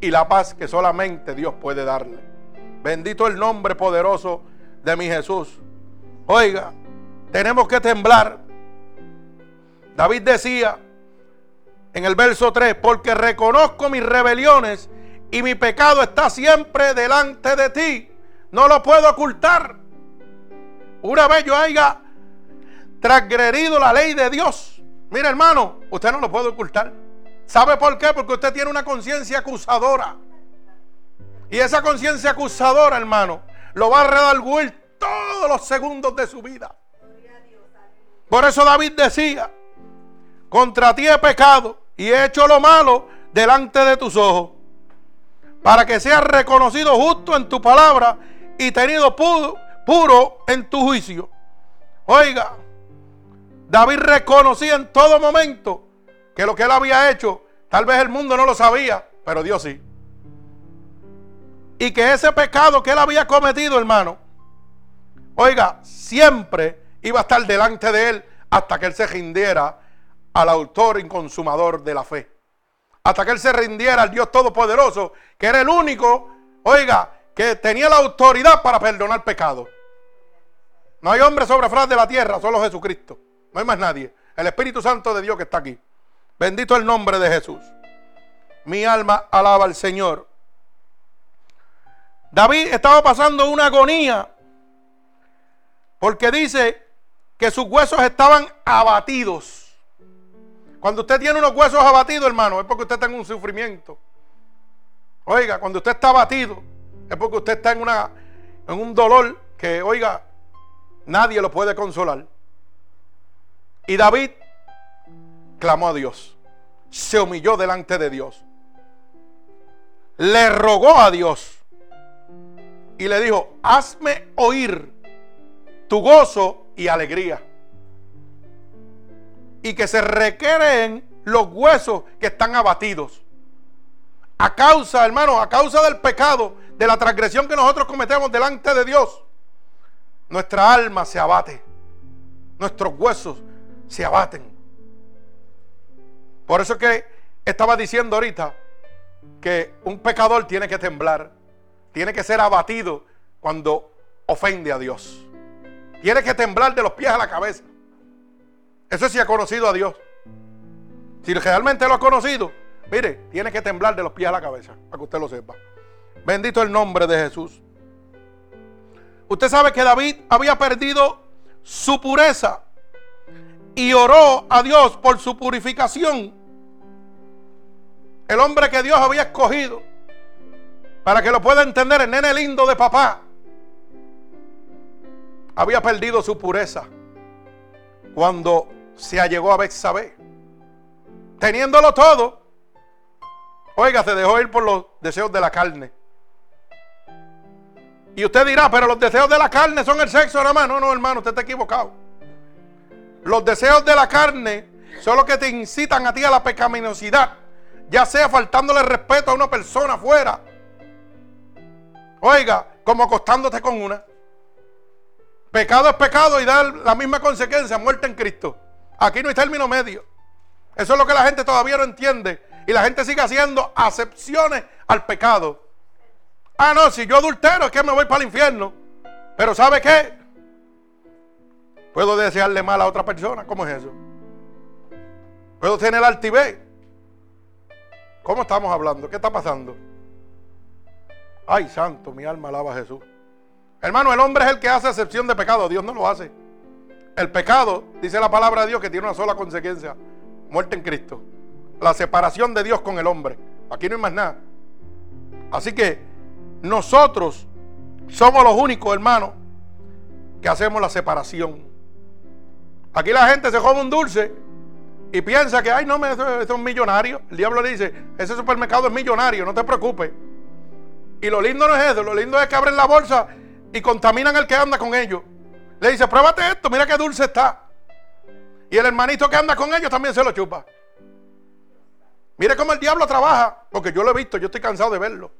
y la paz que solamente Dios puede darle. Bendito el nombre poderoso de mi Jesús. Oiga, tenemos que temblar. David decía en el verso 3, porque reconozco mis rebeliones y mi pecado está siempre delante de ti. No lo puedo ocultar. Una vez yo haya transgredido la ley de Dios. Mire hermano, usted no lo puede ocultar. ¿Sabe por qué? Porque usted tiene una conciencia acusadora. Y esa conciencia acusadora, hermano, lo va a redarguir todos los segundos de su vida. Por eso David decía, contra ti he pecado y he hecho lo malo delante de tus ojos, para que seas reconocido justo en tu palabra y tenido puro, puro en tu juicio. Oiga, David reconocía en todo momento que lo que él había hecho, tal vez el mundo no lo sabía, pero Dios sí. Y que ese pecado que él había cometido, hermano, oiga, siempre iba a estar delante de él hasta que él se rindiera al autor y consumador de la fe. Hasta que él se rindiera al Dios Todopoderoso, que era el único, oiga, que tenía la autoridad para perdonar pecado. No hay hombre sobre faz de la tierra, solo Jesucristo. No hay más nadie. El Espíritu Santo de Dios que está aquí. Bendito el nombre de Jesús. Mi alma alaba al Señor. David estaba pasando una agonía porque dice que sus huesos estaban abatidos. Cuando usted tiene unos huesos abatidos, hermano, es porque usted está en un sufrimiento. Oiga, cuando usted está abatido, es porque usted está en, una, en un dolor que, oiga, nadie lo puede consolar. Y David clamó a Dios. Se humilló delante de Dios. Le rogó a Dios. Y le dijo, hazme oír tu gozo y alegría. Y que se requieren los huesos que están abatidos. A causa, hermano, a causa del pecado, de la transgresión que nosotros cometemos delante de Dios, nuestra alma se abate. Nuestros huesos se abaten. Por eso es que estaba diciendo ahorita que un pecador tiene que temblar, tiene que ser abatido cuando ofende a Dios. Tiene que temblar de los pies a la cabeza. Eso sí ha conocido a Dios. Si realmente lo ha conocido, mire, tiene que temblar de los pies a la cabeza, para que usted lo sepa. Bendito el nombre de Jesús. Usted sabe que David había perdido su pureza y oró a Dios por su purificación. El hombre que Dios había escogido, para que lo pueda entender, el nene lindo de papá, había perdido su pureza cuando se allegó a Betsabé. Teniéndolo todo, oiga, se dejó ir por los deseos de la carne. Y usted dirá, pero los deseos de la carne son el sexo, hermano. No, no, hermano, usted está equivocado. Los deseos de la carne son los que te incitan a ti a la pecaminosidad. Ya sea faltándole respeto a una persona afuera. Oiga, como acostándote con una. Pecado es pecado y da la misma consecuencia, muerte en Cristo. Aquí no hay término medio. Eso es lo que la gente todavía no entiende. Y la gente sigue haciendo acepciones al pecado. Ah, no, si yo adultero es que me voy para el infierno. Pero ¿sabe qué? Puedo desearle mal a otra persona. ¿Cómo es eso? Puedo tener altivez. ¿Cómo estamos hablando? ¿Qué está pasando? Ay, santo, mi alma alaba a Jesús. Hermano, el hombre es el que hace excepción de pecado. Dios no lo hace. El pecado, dice la palabra de Dios, que tiene una sola consecuencia. Muerte en Cristo. La separación de Dios con el hombre. Aquí no hay más nada. Así que nosotros somos los únicos, hermanos, que hacemos la separación. Aquí la gente se come un dulce y piensa que, ay, no, eso, es un millonario. El diablo le dice, ese supermercado es millonario, no te preocupes. Y lo lindo no es eso, lo lindo es que abren la bolsa y contaminan el que anda con ellos. Le dice, pruébate esto, mira qué dulce está. Y el hermanito que anda con ellos también se lo chupa. Mire cómo el diablo trabaja, porque yo lo he visto, yo estoy cansado de verlo.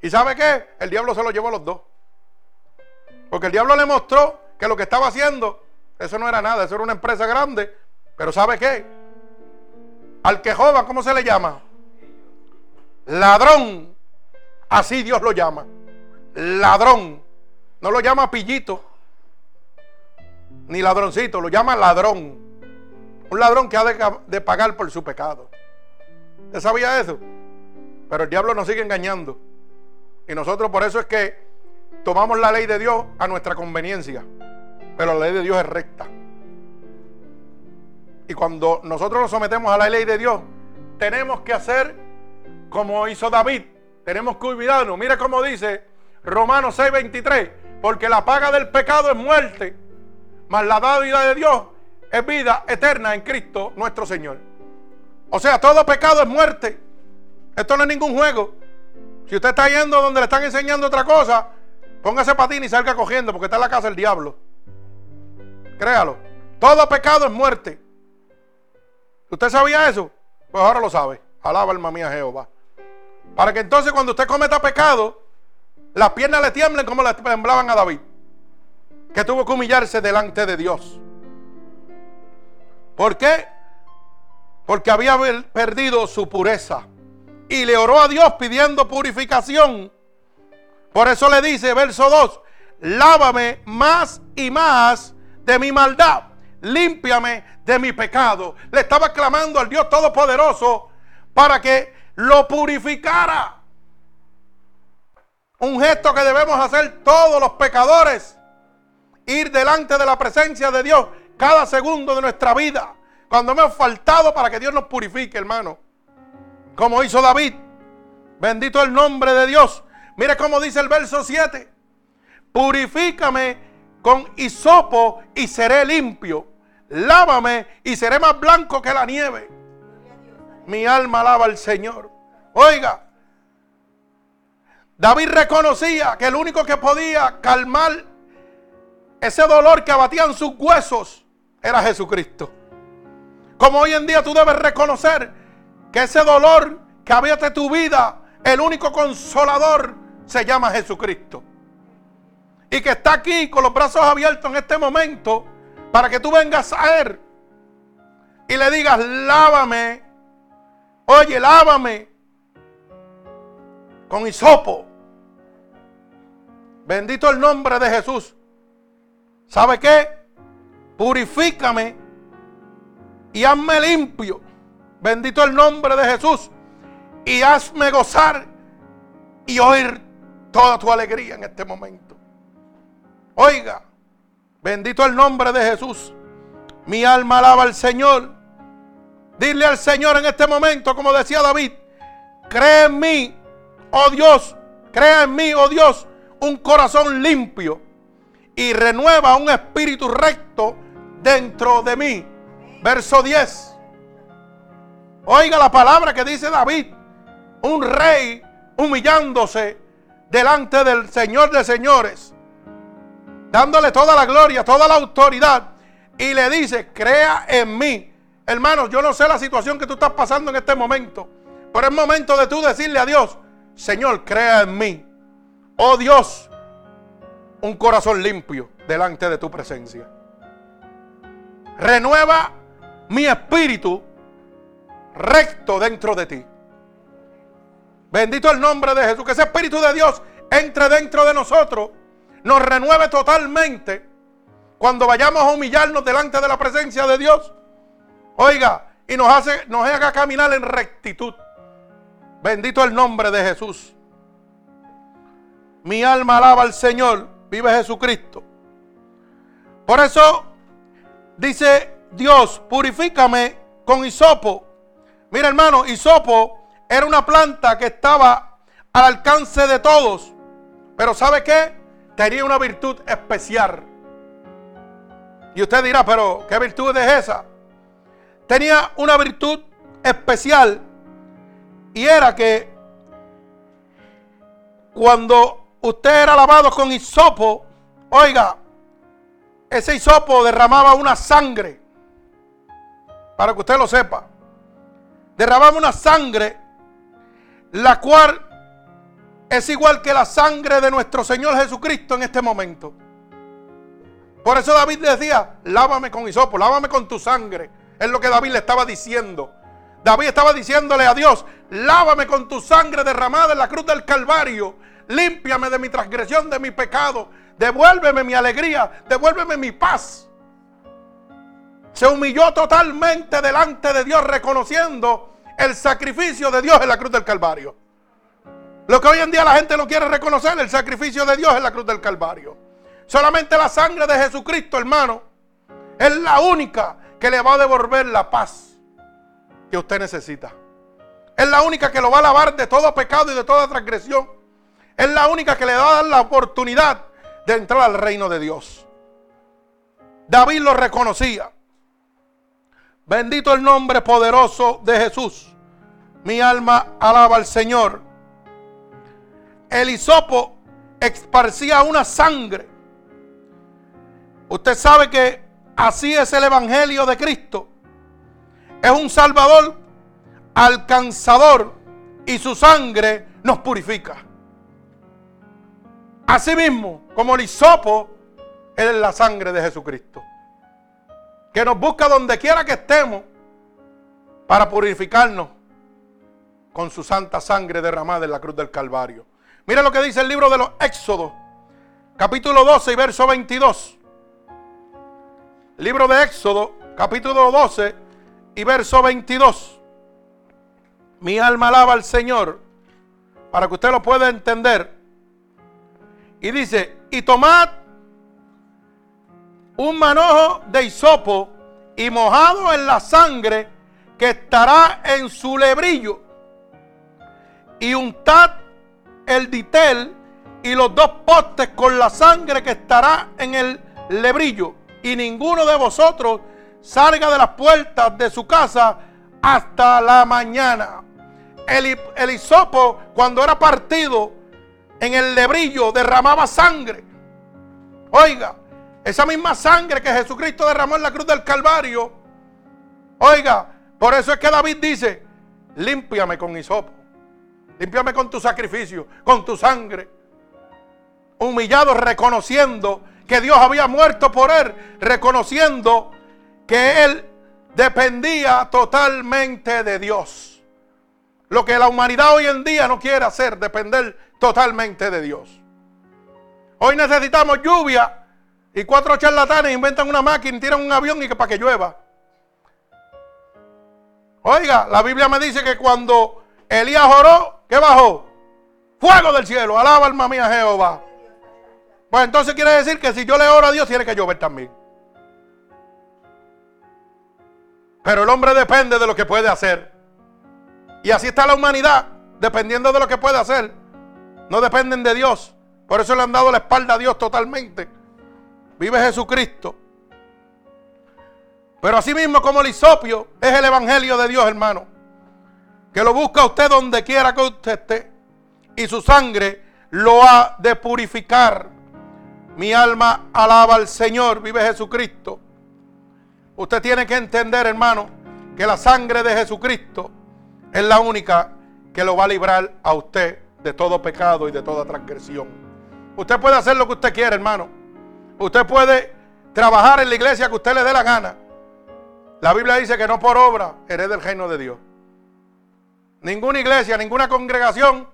¿Y sabe qué? El diablo se lo llevó a los dos. Porque el diablo le mostró que lo que estaba haciendo eso no era nada, eso era una empresa grande. Pero ¿sabe qué? Al que joda, ¿cómo se le llama? Ladrón. Así Dios lo llama. Ladrón. No lo llama pillito. Ni ladroncito, lo llama ladrón. Un ladrón que ha de, de pagar por su pecado. ¿Usted sabía eso? Pero el diablo nos sigue engañando. Y nosotros por eso es que tomamos la ley de Dios a nuestra conveniencia. Pero la ley de Dios es recta. Y cuando nosotros nos sometemos a la ley de Dios, tenemos que hacer como hizo David. Tenemos que olvidarnos. Mira cómo dice Romanos 6:23. Porque la paga del pecado es muerte. Mas la dádivida de Dios es vida eterna en Cristo nuestro Señor. O sea, todo pecado es muerte. Esto no es ningún juego. Si usted está yendo donde le están enseñando otra cosa, póngase patín y salga cogiendo porque está en la casa del diablo. Créalo. Todo pecado es muerte. ¿Usted sabía eso? Pues ahora lo sabe. Alaba alma mía Jehová. Para que entonces cuando usted cometa pecado, las piernas le tiemblen como le temblaban a David. Que tuvo que humillarse delante de Dios. ¿Por qué? Porque había perdido su pureza. Y le oró a Dios pidiendo purificación. Por eso le dice, verso 2, lávame más y más de mi maldad. Límpiame de mi pecado. Le estaba clamando al Dios Todopoderoso para que lo purificara. Un gesto que debemos hacer todos los pecadores. Ir delante de la presencia de Dios cada segundo de nuestra vida. Cuando hemos faltado para que Dios nos purifique, hermano. Como hizo David. Bendito el nombre de Dios. Mire cómo dice el verso 7. Purifícame con hisopo y seré limpio. Lávame y seré más blanco que la nieve. Mi alma alaba al Señor. Oiga, David reconocía que el único que podía calmar ese dolor que abatían sus huesos era Jesucristo. Como hoy en día tú debes reconocer que ese dolor que había tu vida, el único consolador se llama Jesucristo. Y que está aquí con los brazos abiertos en este momento para que tú vengas a Él y le digas, lávame, oye, lávame con hisopo. Bendito el nombre de Jesús. ¿Sabe qué? Purifícame y hazme limpio. Bendito el nombre de Jesús. Y hazme gozar y oír toda tu alegría en este momento. Oiga, bendito el nombre de Jesús. Mi alma alaba al Señor. Dile al Señor en este momento, como decía David, cree en mí, oh Dios, crea en mí, oh Dios, un corazón limpio y renueva un espíritu recto dentro de mí. Verso 10. Oiga la palabra que dice David. Un rey humillándose delante del Señor de señores. Dándole toda la gloria, toda la autoridad. Y le dice, crea en mí. Hermanos, yo no sé la situación que tú estás pasando en este momento. Pero es momento de tú decirle a Dios, Señor, crea en mí. Oh Dios, un corazón limpio delante de tu presencia. Renueva mi espíritu recto dentro de ti. Bendito el nombre de Jesús. Que ese espíritu de Dios entre dentro de nosotros, nos renueve totalmente cuando vayamos a humillarnos delante de la presencia de Dios. Oiga, y nos hace, nos haga caminar en rectitud. Bendito el nombre de Jesús. Mi alma alaba al Señor. Vive Jesucristo. Por eso dice Dios, purifícame con hisopo. Mira hermano, hisopo era una planta que estaba al alcance de todos. Pero ¿sabe qué? Tenía una virtud especial. Y usted dirá, pero ¿qué virtud es esa? Tenía una virtud especial. Y era que cuando usted era lavado con hisopo, oiga, ese hisopo derramaba una sangre, para que usted lo sepa, derramaba una sangre, la cual es igual que la sangre de nuestro Señor Jesucristo en este momento. Por eso David decía, lávame con hisopo, lávame con tu sangre. Es lo que David le estaba diciendo. David estaba diciéndole a Dios, lávame con tu sangre derramada en la cruz del Calvario límpiame de mi transgresión, de mi pecado, devuélveme mi alegría, devuélveme mi paz. Se humilló totalmente delante de Dios reconociendo el sacrificio de Dios en la cruz del Calvario. Lo que hoy en día la gente no quiere reconocer, el sacrificio de Dios en la cruz del Calvario. Solamente la sangre de Jesucristo, hermano, es la única que le va a devolver la paz que usted necesita. Es la única que lo va a lavar de todo pecado y de toda transgresión. Es la única que le va a dar la oportunidad de entrar al reino de Dios. David lo reconocía. Bendito el nombre poderoso de Jesús. Mi alma alaba al Señor. El hisopo esparcía una sangre. Usted sabe que así es el Evangelio de Cristo. Es un Salvador alcanzador y su sangre nos purifica. Asimismo, como el hisopo, es la sangre de Jesucristo. Que nos busca donde quiera que estemos para purificarnos con su santa sangre derramada en la cruz del Calvario. Mira lo que dice el libro de los Éxodos, capítulo 12 y verso 22. Libro de Éxodo, capítulo 12 y verso 22. Mi alma alaba al Señor para que usted lo pueda entender. Y dice, y tomad un manojo de hisopo y mojado en la sangre que estará en su lebrillo. Y untad el ditel y los dos postes con la sangre que estará en el lebrillo. Y ninguno de vosotros salga de las puertas de su casa hasta la mañana. El, el hisopo, cuando era partido en el lebrillo, derramaba sangre. Oiga, esa misma sangre que Jesucristo derramó en la cruz del Calvario. Oiga, por eso es que David dice, límpiame con hisopo. Límpiame con tu sacrificio, con tu sangre. Humillado, reconociendo que Dios había muerto por él, reconociendo que él dependía totalmente de Dios. Lo que la humanidad hoy en día no quiere hacer, depender totalmente de Dios. Hoy necesitamos lluvia y cuatro charlatanes inventan una máquina, tiran un avión y que para que llueva. Oiga, la Biblia me dice que cuando Elías oró, ¿qué bajó? Fuego del cielo, alaba alma mía Jehová. Pues entonces quiere decir que si yo le oro a Dios, tiene que llover también. Pero el hombre depende de lo que puede hacer. Y así está la humanidad, dependiendo de lo que puede hacer. No dependen de Dios. Por eso le han dado la espalda a Dios totalmente. Vive Jesucristo. Pero así mismo como el hisopio es el evangelio de Dios, hermano. Que lo busca usted donde quiera que usted esté. Y su sangre lo ha de purificar. Mi alma alaba al Señor. Vive Jesucristo. Usted tiene que entender, hermano, que la sangre de Jesucristo es la única que lo va a librar a usted de todo pecado y de toda transgresión. Usted puede hacer lo que usted quiera, hermano. Usted puede trabajar en la iglesia que usted le dé la gana. La Biblia dice que no por obra hereda el reino de Dios. Ninguna iglesia, ninguna congregación,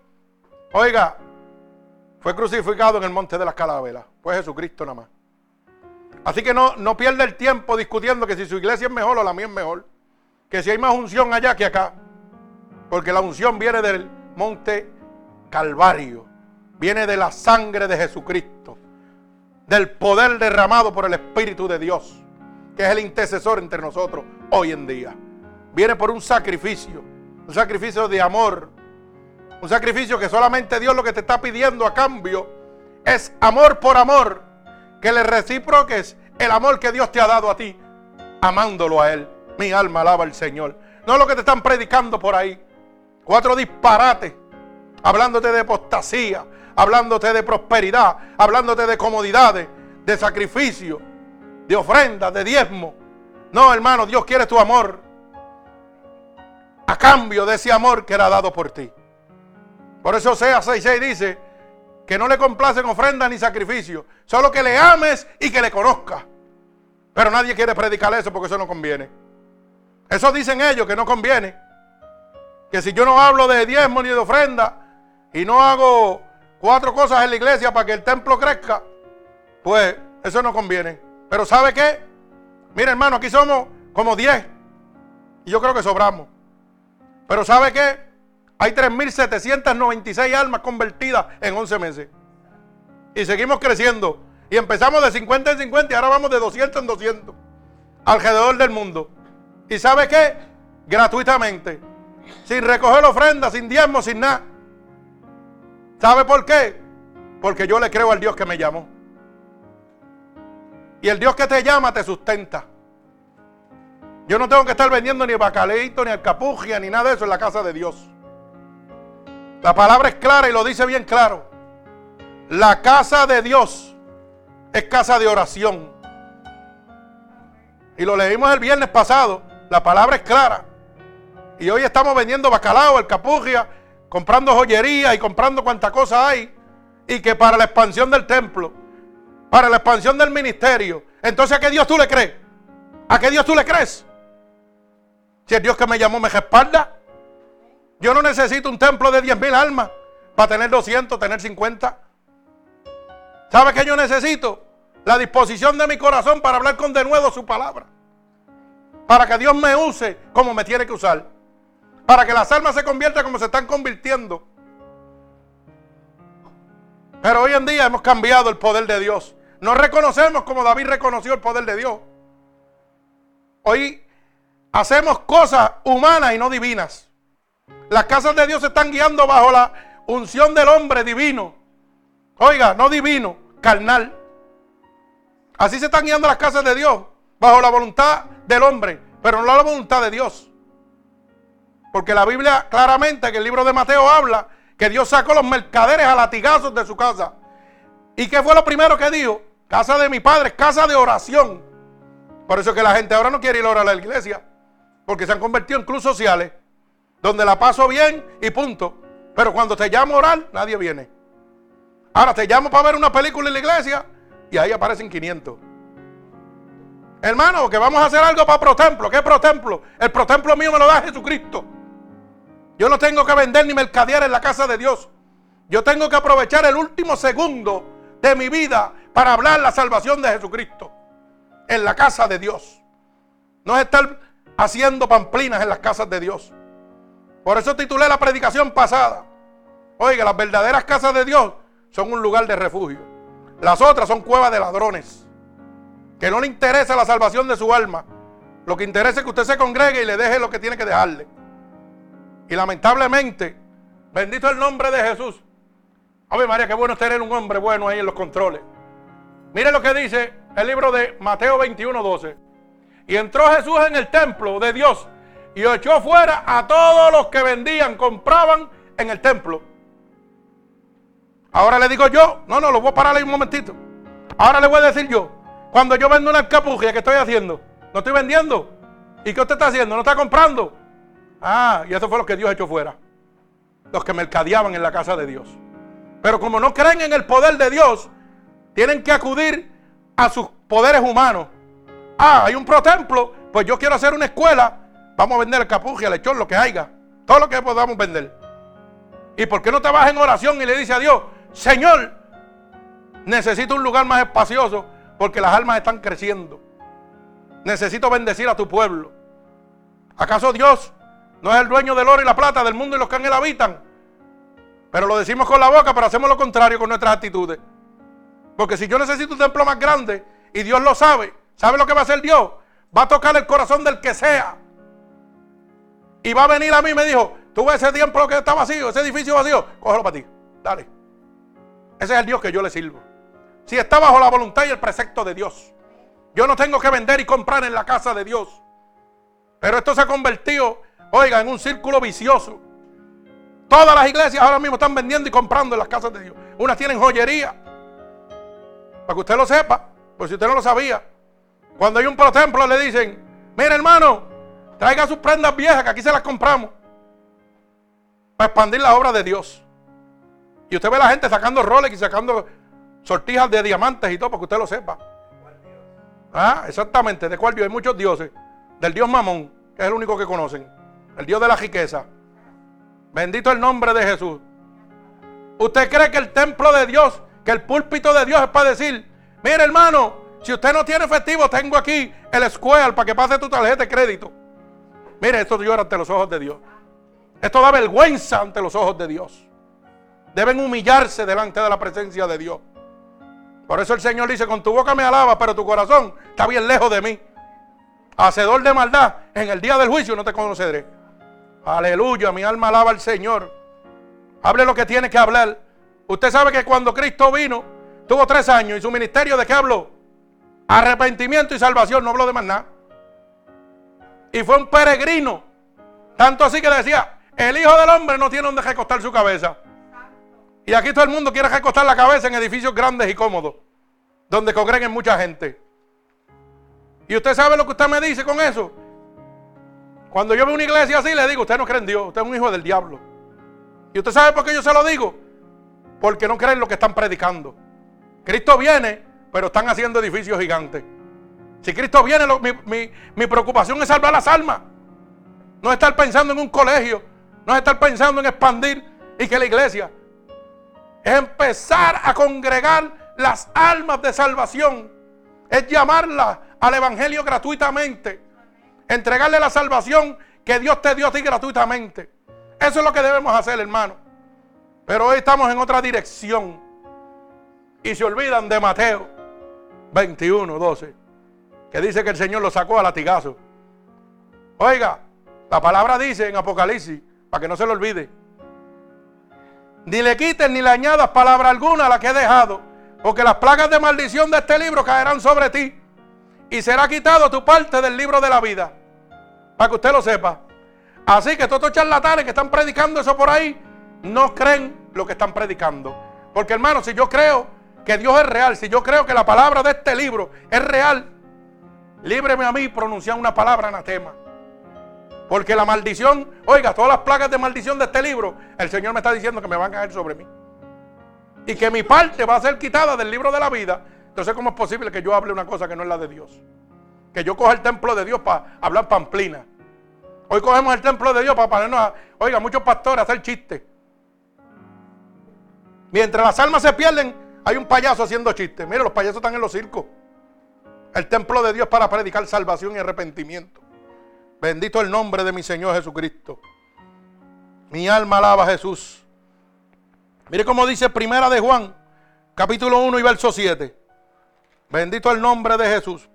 oiga, fue crucificado en el monte de las calaveras. Fue Jesucristo nada más. Así que no, no pierda el tiempo discutiendo que si su iglesia es mejor o la mía es mejor. Que si hay más unción allá que acá. Porque la unción viene del monte Calvario. Viene de la sangre de Jesucristo. Del poder derramado por el Espíritu de Dios. Que es el intercesor entre nosotros hoy en día. Viene por un sacrificio. Un sacrificio de amor. Un sacrificio que solamente Dios lo que te está pidiendo a cambio es amor por amor que le recíproques el amor que Dios te ha dado a ti, amándolo a Él. Mi alma alaba al Señor. No lo que te están predicando por ahí. Cuatro disparates, hablándote de apostasía, hablándote de prosperidad, hablándote de comodidades, de sacrificio, de ofrenda, de diezmo. No, hermano, Dios quiere tu amor a cambio de ese amor que era dado por ti. Por eso Sea 6.6 dice, que no le complacen ofrenda ni sacrificio, solo que le ames y que le conozcas. Pero nadie quiere predicar eso porque eso no conviene. Eso dicen ellos que no conviene. Que si yo no hablo de diezmo ni de ofrenda y no hago cuatro cosas en la iglesia para que el templo crezca, pues eso no conviene. Pero ¿sabe qué? Mira hermano, aquí somos como diez y yo creo que sobramos. Pero ¿sabe qué? Hay 3.796 almas convertidas en 11 meses. Y seguimos creciendo. Y empezamos de 50 en 50 y ahora vamos de 200 en 200. Alrededor del mundo. ¿Y sabe qué? Gratuitamente. Sin recoger ofrenda, sin diezmo, sin nada. ¿Sabe por qué? Porque yo le creo al Dios que me llamó. Y el Dios que te llama te sustenta. Yo no tengo que estar vendiendo ni bacaleito, ni alcapugia, ni nada de eso en la casa de Dios. La palabra es clara y lo dice bien claro. La casa de Dios es casa de oración. Y lo leímos el viernes pasado. La palabra es clara. Y hoy estamos vendiendo bacalao, el capugia, comprando joyería y comprando cuanta cosa hay. Y que para la expansión del templo, para la expansión del ministerio. Entonces, ¿a qué Dios tú le crees? ¿A qué Dios tú le crees? Si el Dios que me llamó me respalda. Yo no necesito un templo de 10 mil almas para tener 200, tener 50. ¿Sabe qué yo necesito? La disposición de mi corazón para hablar con denuedo su palabra. Para que Dios me use como me tiene que usar. Para que las almas se conviertan como se están convirtiendo. Pero hoy en día hemos cambiado el poder de Dios. No reconocemos como David reconoció el poder de Dios. Hoy hacemos cosas humanas y no divinas. Las casas de Dios se están guiando bajo la unción del hombre divino. Oiga, no divino, carnal. Así se están guiando las casas de Dios, bajo la voluntad del hombre, pero no la voluntad de Dios. Porque la Biblia claramente, que el libro de Mateo habla, que Dios sacó los mercaderes a latigazos de su casa. ¿Y qué fue lo primero que dijo? Casa de mi padre, casa de oración. Por eso que la gente ahora no quiere ir a orar a la iglesia. Porque se han convertido en clubes sociales. Donde la paso bien y punto. Pero cuando te llamo a orar, nadie viene. Ahora te llamo para ver una película en la iglesia y ahí aparecen 500. Hermano, que vamos a hacer algo para Protemplo. ¿Qué Protemplo? El Protemplo mío me lo da Jesucristo. Yo no tengo que vender ni mercadear en la casa de Dios. Yo tengo que aprovechar el último segundo de mi vida para hablar la salvación de Jesucristo en la casa de Dios. No es estar haciendo pamplinas en las casas de Dios. Por eso titulé la predicación pasada. Oiga, las verdaderas casas de Dios son un lugar de refugio. Las otras son cuevas de ladrones. Que no le interesa la salvación de su alma. Lo que interesa es que usted se congregue y le deje lo que tiene que dejarle. Y lamentablemente, bendito el nombre de Jesús. Ave María, qué bueno tener un hombre bueno ahí en los controles. Mire lo que dice el libro de Mateo 21, 12. Y entró Jesús en el templo de Dios y echó fuera a todos los que vendían, compraban en el templo. Ahora le digo yo, no, no, lo voy a parar ahí un momentito. Ahora le voy a decir yo, cuando yo vendo una capugia, ¿qué estoy haciendo? No estoy vendiendo. ¿Y qué usted está haciendo? ¿No está comprando? Ah, y eso fue lo que Dios echó fuera. Los que mercadeaban en la casa de Dios. Pero como no creen en el poder de Dios, tienen que acudir a sus poderes humanos. Ah, hay un protemplo, pues yo quiero hacer una escuela. Vamos a vender el capugia, el lechón, lo que haya. Todo lo que podamos vender. ¿Y por qué no te vas en oración y le dices a Dios, Señor, necesito un lugar más espacioso porque las almas están creciendo? Necesito bendecir a tu pueblo. ¿Acaso Dios no es el dueño del oro y la plata, del mundo y los que en él habitan? Pero lo decimos con la boca, pero hacemos lo contrario con nuestras actitudes. Porque si yo necesito un templo más grande y Dios lo sabe, ¿sabe lo que va a hacer Dios? Va a tocar el corazón del que sea. Y va a venir a mí y me dijo, tú ves ese templo que está vacío, ese edificio vacío, cógelo para ti. Dale. Ese es el Dios que yo le sirvo. Si está bajo la voluntad y el precepto de Dios. Yo no tengo que vender y comprar en la casa de Dios. Pero esto se ha convertido, oiga, en un círculo vicioso. Todas las iglesias ahora mismo están vendiendo y comprando en las casas de Dios. Unas tienen joyería. Para que usted lo sepa, pues si usted no lo sabía. Cuando hay un pro templo le dicen, mire hermano, traiga sus prendas viejas que aquí se las compramos. Para expandir la obra de Dios. Y usted ve a la gente sacando Rolex y sacando sortijas de diamantes y todo, para que usted lo sepa. Ah, exactamente. ¿De cuál Dios? Hay muchos dioses. Del Dios Mamón, que es el único que conocen. El Dios de la riqueza. Bendito el nombre de Jesús. ¿Usted cree que el templo de Dios, que el púlpito de Dios es para decir, mire hermano, si usted no tiene efectivo, tengo aquí el Square para que pase tu tarjeta de crédito. Mire, esto llora ante los ojos de Dios. Esto da vergüenza ante los ojos de Dios. Deben humillarse delante de la presencia de Dios. Por eso el Señor dice, con tu boca me alaba, pero tu corazón está bien lejos de mí. Hacedor de maldad, en el día del juicio no te conoceré. Aleluya, mi alma alaba al Señor. Hable lo que tiene que hablar. Usted sabe que cuando Cristo vino, tuvo tres años y su ministerio de qué habló? Arrepentimiento y salvación, no habló de más nada. Y fue un peregrino. Tanto así que decía, el Hijo del Hombre no tiene donde recostar su cabeza. Y aquí todo el mundo quiere recostar la cabeza en edificios grandes y cómodos, donde congreguen mucha gente. Y usted sabe lo que usted me dice con eso. Cuando yo veo una iglesia así, le digo, usted no cree en Dios, usted es un hijo del diablo. ¿Y usted sabe por qué yo se lo digo? Porque no creen lo que están predicando. Cristo viene, pero están haciendo edificios gigantes. Si Cristo viene, mi, mi preocupación es salvar las almas. No estar pensando en un colegio, no es estar pensando en expandir y que la iglesia es empezar a congregar las almas de salvación. Es llamarlas al Evangelio gratuitamente. Entregarle la salvación que Dios te dio a ti gratuitamente. Eso es lo que debemos hacer, hermano. Pero hoy estamos en otra dirección. Y se olvidan de Mateo 21, 12. Que dice que el Señor lo sacó a latigazo. Oiga, la palabra dice en Apocalipsis, para que no se lo olvide. Ni le quiten ni le añadas palabra alguna a la que he dejado, porque las plagas de maldición de este libro caerán sobre ti y será quitado tu parte del libro de la vida. Para que usted lo sepa. Así que todos estos charlatanes que están predicando eso por ahí, no creen lo que están predicando. Porque hermano, si yo creo que Dios es real, si yo creo que la palabra de este libro es real, líbreme a mí pronunciar una palabra anatema. Porque la maldición, oiga, todas las plagas de maldición de este libro, el Señor me está diciendo que me van a caer sobre mí. Y que mi parte va a ser quitada del libro de la vida. Entonces, ¿cómo es posible que yo hable una cosa que no es la de Dios? Que yo coja el templo de Dios para hablar pamplina. Hoy cogemos el templo de Dios para ponernos a, oiga, muchos pastores a hacer chistes. Mientras las almas se pierden, hay un payaso haciendo chistes. Mire, los payasos están en los circos. El templo de Dios para predicar salvación y arrepentimiento. Bendito el nombre de mi Señor Jesucristo. Mi alma alaba a Jesús. Mire cómo dice Primera de Juan, capítulo 1 y verso 7. Bendito el nombre de Jesús.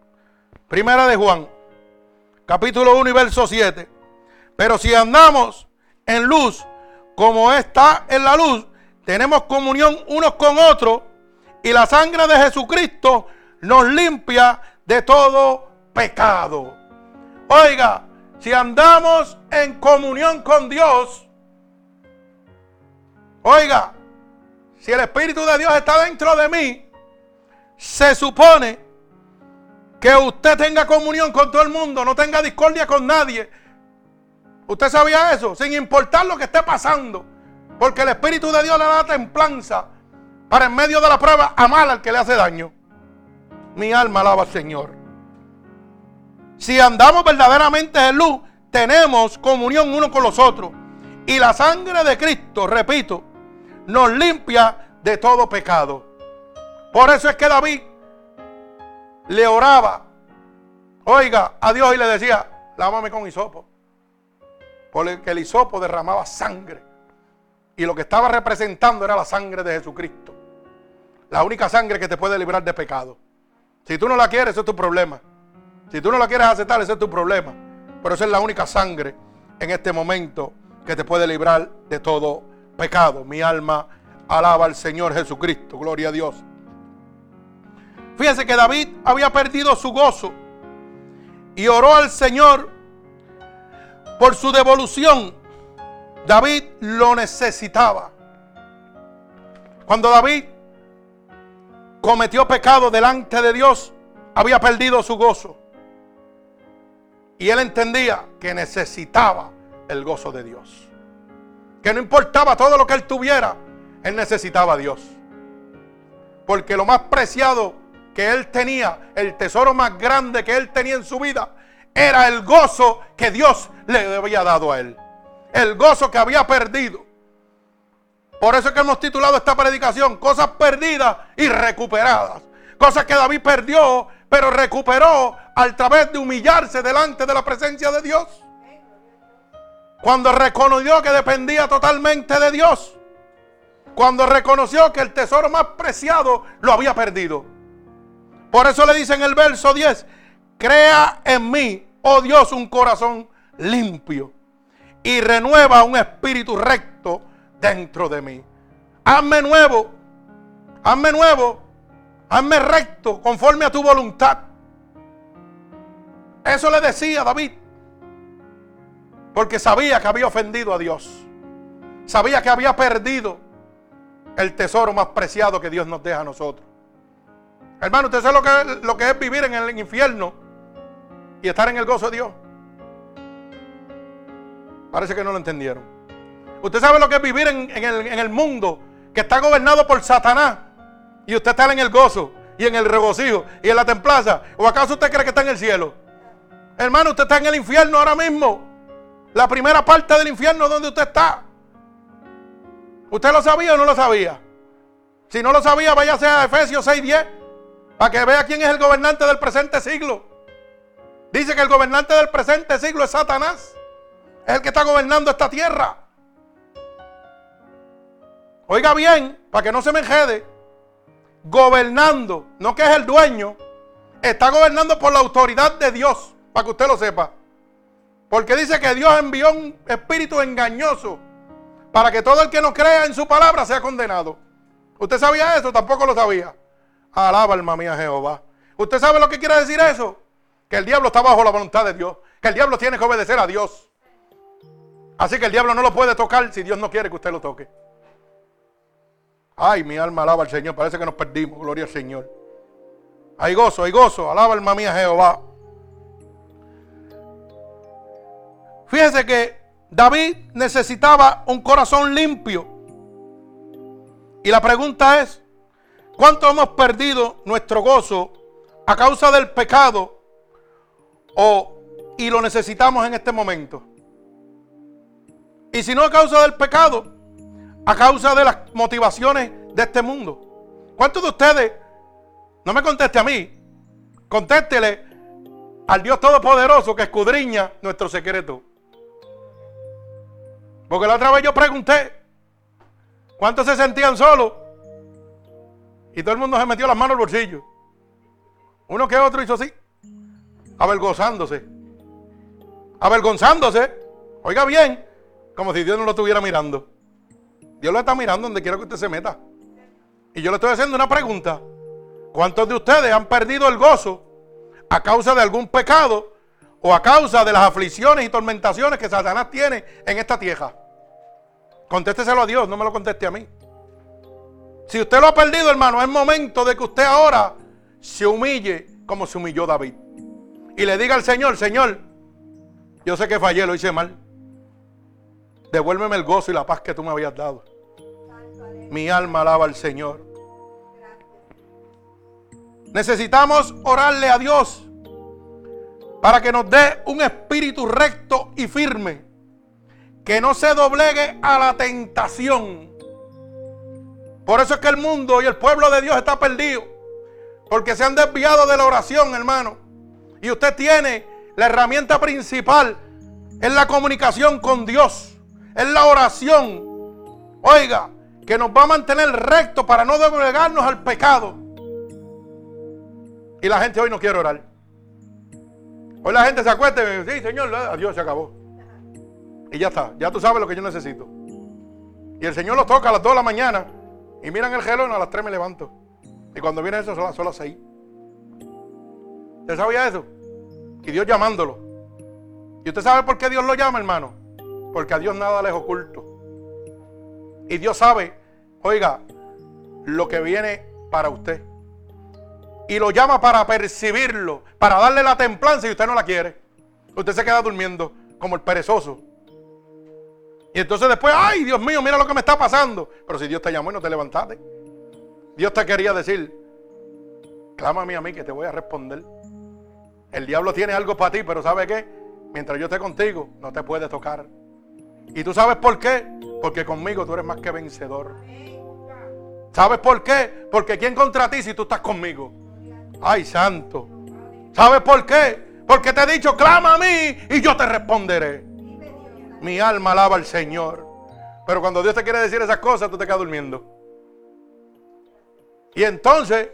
Primera de Juan, capítulo 1 y verso 7. Pero si andamos en luz, como está en la luz, tenemos comunión unos con otros y la sangre de Jesucristo nos limpia de todo pecado. Oiga, si andamos en comunión con Dios, oiga, si el Espíritu de Dios está dentro de mí, se supone que usted tenga comunión con todo el mundo, no tenga discordia con nadie. ¿Usted sabía eso? Sin importar lo que esté pasando. Porque el Espíritu de Dios le da templanza para en medio de la prueba amar al que le hace daño. Mi alma alaba al Señor. Si andamos verdaderamente en luz, tenemos comunión uno con los otros. Y la sangre de Cristo, repito, nos limpia de todo pecado. Por eso es que David le oraba, oiga, a Dios y le decía, lávame con hisopo. Porque el hisopo derramaba sangre. Y lo que estaba representando era la sangre de Jesucristo. La única sangre que te puede librar de pecado. Si tú no la quieres, eso es tu problema. Si tú no la quieres aceptar, ese es tu problema. Pero esa es la única sangre en este momento que te puede librar de todo pecado. Mi alma alaba al Señor Jesucristo. Gloria a Dios. Fíjense que David había perdido su gozo y oró al Señor por su devolución. David lo necesitaba. Cuando David cometió pecado delante de Dios, había perdido su gozo. Y él entendía que necesitaba el gozo de Dios. Que no importaba todo lo que él tuviera, él necesitaba a Dios. Porque lo más preciado que él tenía, el tesoro más grande que él tenía en su vida, era el gozo que Dios le había dado a él. El gozo que había perdido. Por eso es que hemos titulado esta predicación, cosas perdidas y recuperadas. Cosas que David perdió, pero recuperó a través de humillarse delante de la presencia de Dios. Cuando reconoció que dependía totalmente de Dios. Cuando reconoció que el tesoro más preciado lo había perdido. Por eso le dice en el verso 10, crea en mí, oh Dios, un corazón limpio y renueva un espíritu recto dentro de mí. Hazme nuevo, hazme nuevo, hazme recto conforme a tu voluntad. Eso le decía David. Porque sabía que había ofendido a Dios. Sabía que había perdido el tesoro más preciado que Dios nos deja a nosotros. Hermano, usted sabe lo que, lo que es vivir en el infierno. y estar en el gozo de Dios. Parece que no lo entendieron. Usted sabe lo que es vivir en, el, mundo que está gobernado por Satanás y usted está en el gozo y en el regocijo y en la templaza. ¿O acaso usted cree que está en el cielo? Hermano, usted está en el infierno ahora mismo. La primera parte del infierno donde usted está. ¿Usted lo sabía o no lo sabía? Si no lo sabía, váyase a Efesios 6:10 para que vea quién es el gobernante del presente siglo. Dice que el gobernante del presente siglo es Satanás. Es el que está gobernando esta tierra. Oiga bien, para que no se me enjede. Gobernando, no que es el dueño, está gobernando por la autoridad de Dios, para que usted lo sepa. Porque dice que Dios envió un espíritu engañoso para que todo el que no crea en su palabra sea condenado. ¿Usted sabía eso? Tampoco lo sabía. Alaba alma mía Jehová. ¿Usted sabe lo que quiere decir eso? Que el diablo está bajo la voluntad de Dios. Que el diablo tiene que obedecer a Dios. Así que el diablo no lo puede tocar si Dios no quiere que usted lo toque. Ay, mi alma alaba al Señor. Parece que nos perdimos. Gloria al Señor. Hay gozo, hay gozo. Alaba alma mía Jehová. Fíjese que David necesitaba un corazón limpio. Y la pregunta es, ¿cuánto hemos perdido nuestro gozo a causa del pecado o y lo necesitamos en este momento? Y si no a causa del pecado, a causa de las motivaciones de este mundo. ¿Cuántos de ustedes, no me conteste a mí, contéstele al Dios Todopoderoso que escudriña nuestro secreto? Porque la otra vez yo pregunté, ¿cuántos se sentían solos? Y todo el mundo se metió las manos al bolsillo. Uno que otro hizo así, avergonzándose. Avergonzándose. Oiga bien, como si Dios no lo estuviera mirando. Dios lo está mirando donde quiera que usted se meta. Y yo le estoy haciendo una pregunta. ¿Cuántos de ustedes han perdido el gozo a causa de algún pecado o a causa de las aflicciones y tormentaciones que Satanás tiene en esta tierra? Contésteselo a Dios, no me lo conteste a mí. Si usted lo ha perdido, hermano, es momento de que usted ahora se humille como se humilló David. Y le diga al Señor, Señor, yo sé que fallé, lo hice mal. Devuélveme el gozo y la paz que tú me habías dado. Mi alma alaba al Señor. Necesitamos orarle a Dios para que nos dé un espíritu recto y firme que no se doblegue a la tentación. Por eso es que el mundo y el pueblo de Dios está perdido. Porque se han desviado de la oración, hermano. Y usted tiene la herramienta principal. Es la comunicación con Dios. Es la oración. Oiga, que nos va a mantener recto para no doblegarnos al pecado. Y la gente hoy no quiere orar. Hoy la gente se acuesta y dice, sí, Señor, adiós, se acabó. Y ya está, ya tú sabes lo que yo necesito. Y el Señor los toca a las 2 de la mañana. Y miran el gelón, a las 3 me levanto. Y cuando viene eso son las, 6. ¿Usted sabía eso? Y Dios llamándolo. ¿Y usted sabe por qué Dios lo llama, hermano? Porque a Dios nada le es oculto. Y Dios sabe, oiga, lo que viene para usted. Y lo llama para percibirlo, para darle la templanza y usted no la quiere. Usted se queda durmiendo como el perezoso. Y entonces después, ay Dios mío, mira lo que me está pasando. Pero si Dios te llamó y no te levantaste. Dios te quería decir, clámame a mí que te voy a responder. El diablo tiene algo para ti, pero ¿sabe qué? Mientras yo esté contigo, no te puede tocar. ¿Y tú sabes por qué? Porque conmigo tú eres más que vencedor. ¿Sabes por qué? Porque ¿quién contra ti si tú estás conmigo? Ay, santo. ¿Sabes por qué? Porque te he dicho, clama a mí y yo te responderé. Mi alma alaba al Señor. Pero cuando Dios te quiere decir esas cosas, tú te quedas durmiendo. Y entonces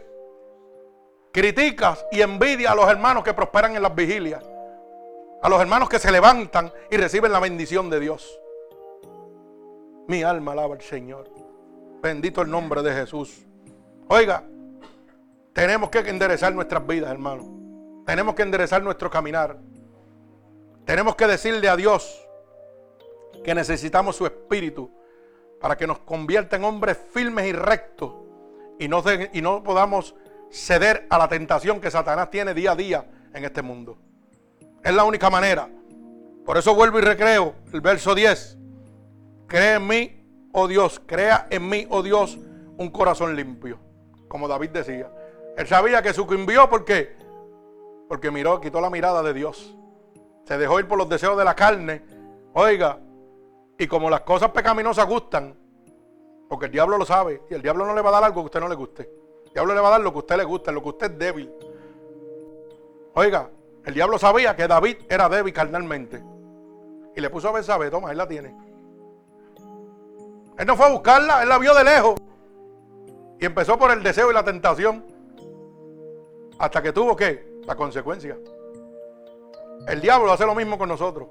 criticas y envidias a los hermanos que prosperan en las vigilias. A los hermanos que se levantan y reciben la bendición de Dios. Mi alma alaba al Señor. Bendito el nombre de Jesús. Oiga, tenemos que enderezar nuestras vidas, hermano. Tenemos que enderezar nuestro caminar. Tenemos que decirle a Dios, que necesitamos su espíritu para que nos convierta en hombres firmes y rectos y no, y no podamos ceder a la tentación que Satanás tiene día a día en este mundo. Es la única manera. Por eso vuelvo y recreo el verso 10. Cree en mí, oh Dios, crea en mí, oh Dios, un corazón limpio. Como David decía. Él sabía que sucumbió porque porque miró, quitó la mirada de Dios. Se dejó ir por los deseos de la carne. Oiga, y como las cosas pecaminosas gustan, porque el diablo lo sabe, y el diablo no le va a dar algo que a usted no le guste. El diablo le va a dar lo que a usted le gusta, lo que usted es débil. Oiga, el diablo sabía que David era débil carnalmente. Y le puso a ver, sabe, toma, él la tiene. Él no fue a buscarla, él la vio de lejos. Y empezó por el deseo y la tentación. Hasta que tuvo que la consecuencia. El diablo hace lo mismo con nosotros.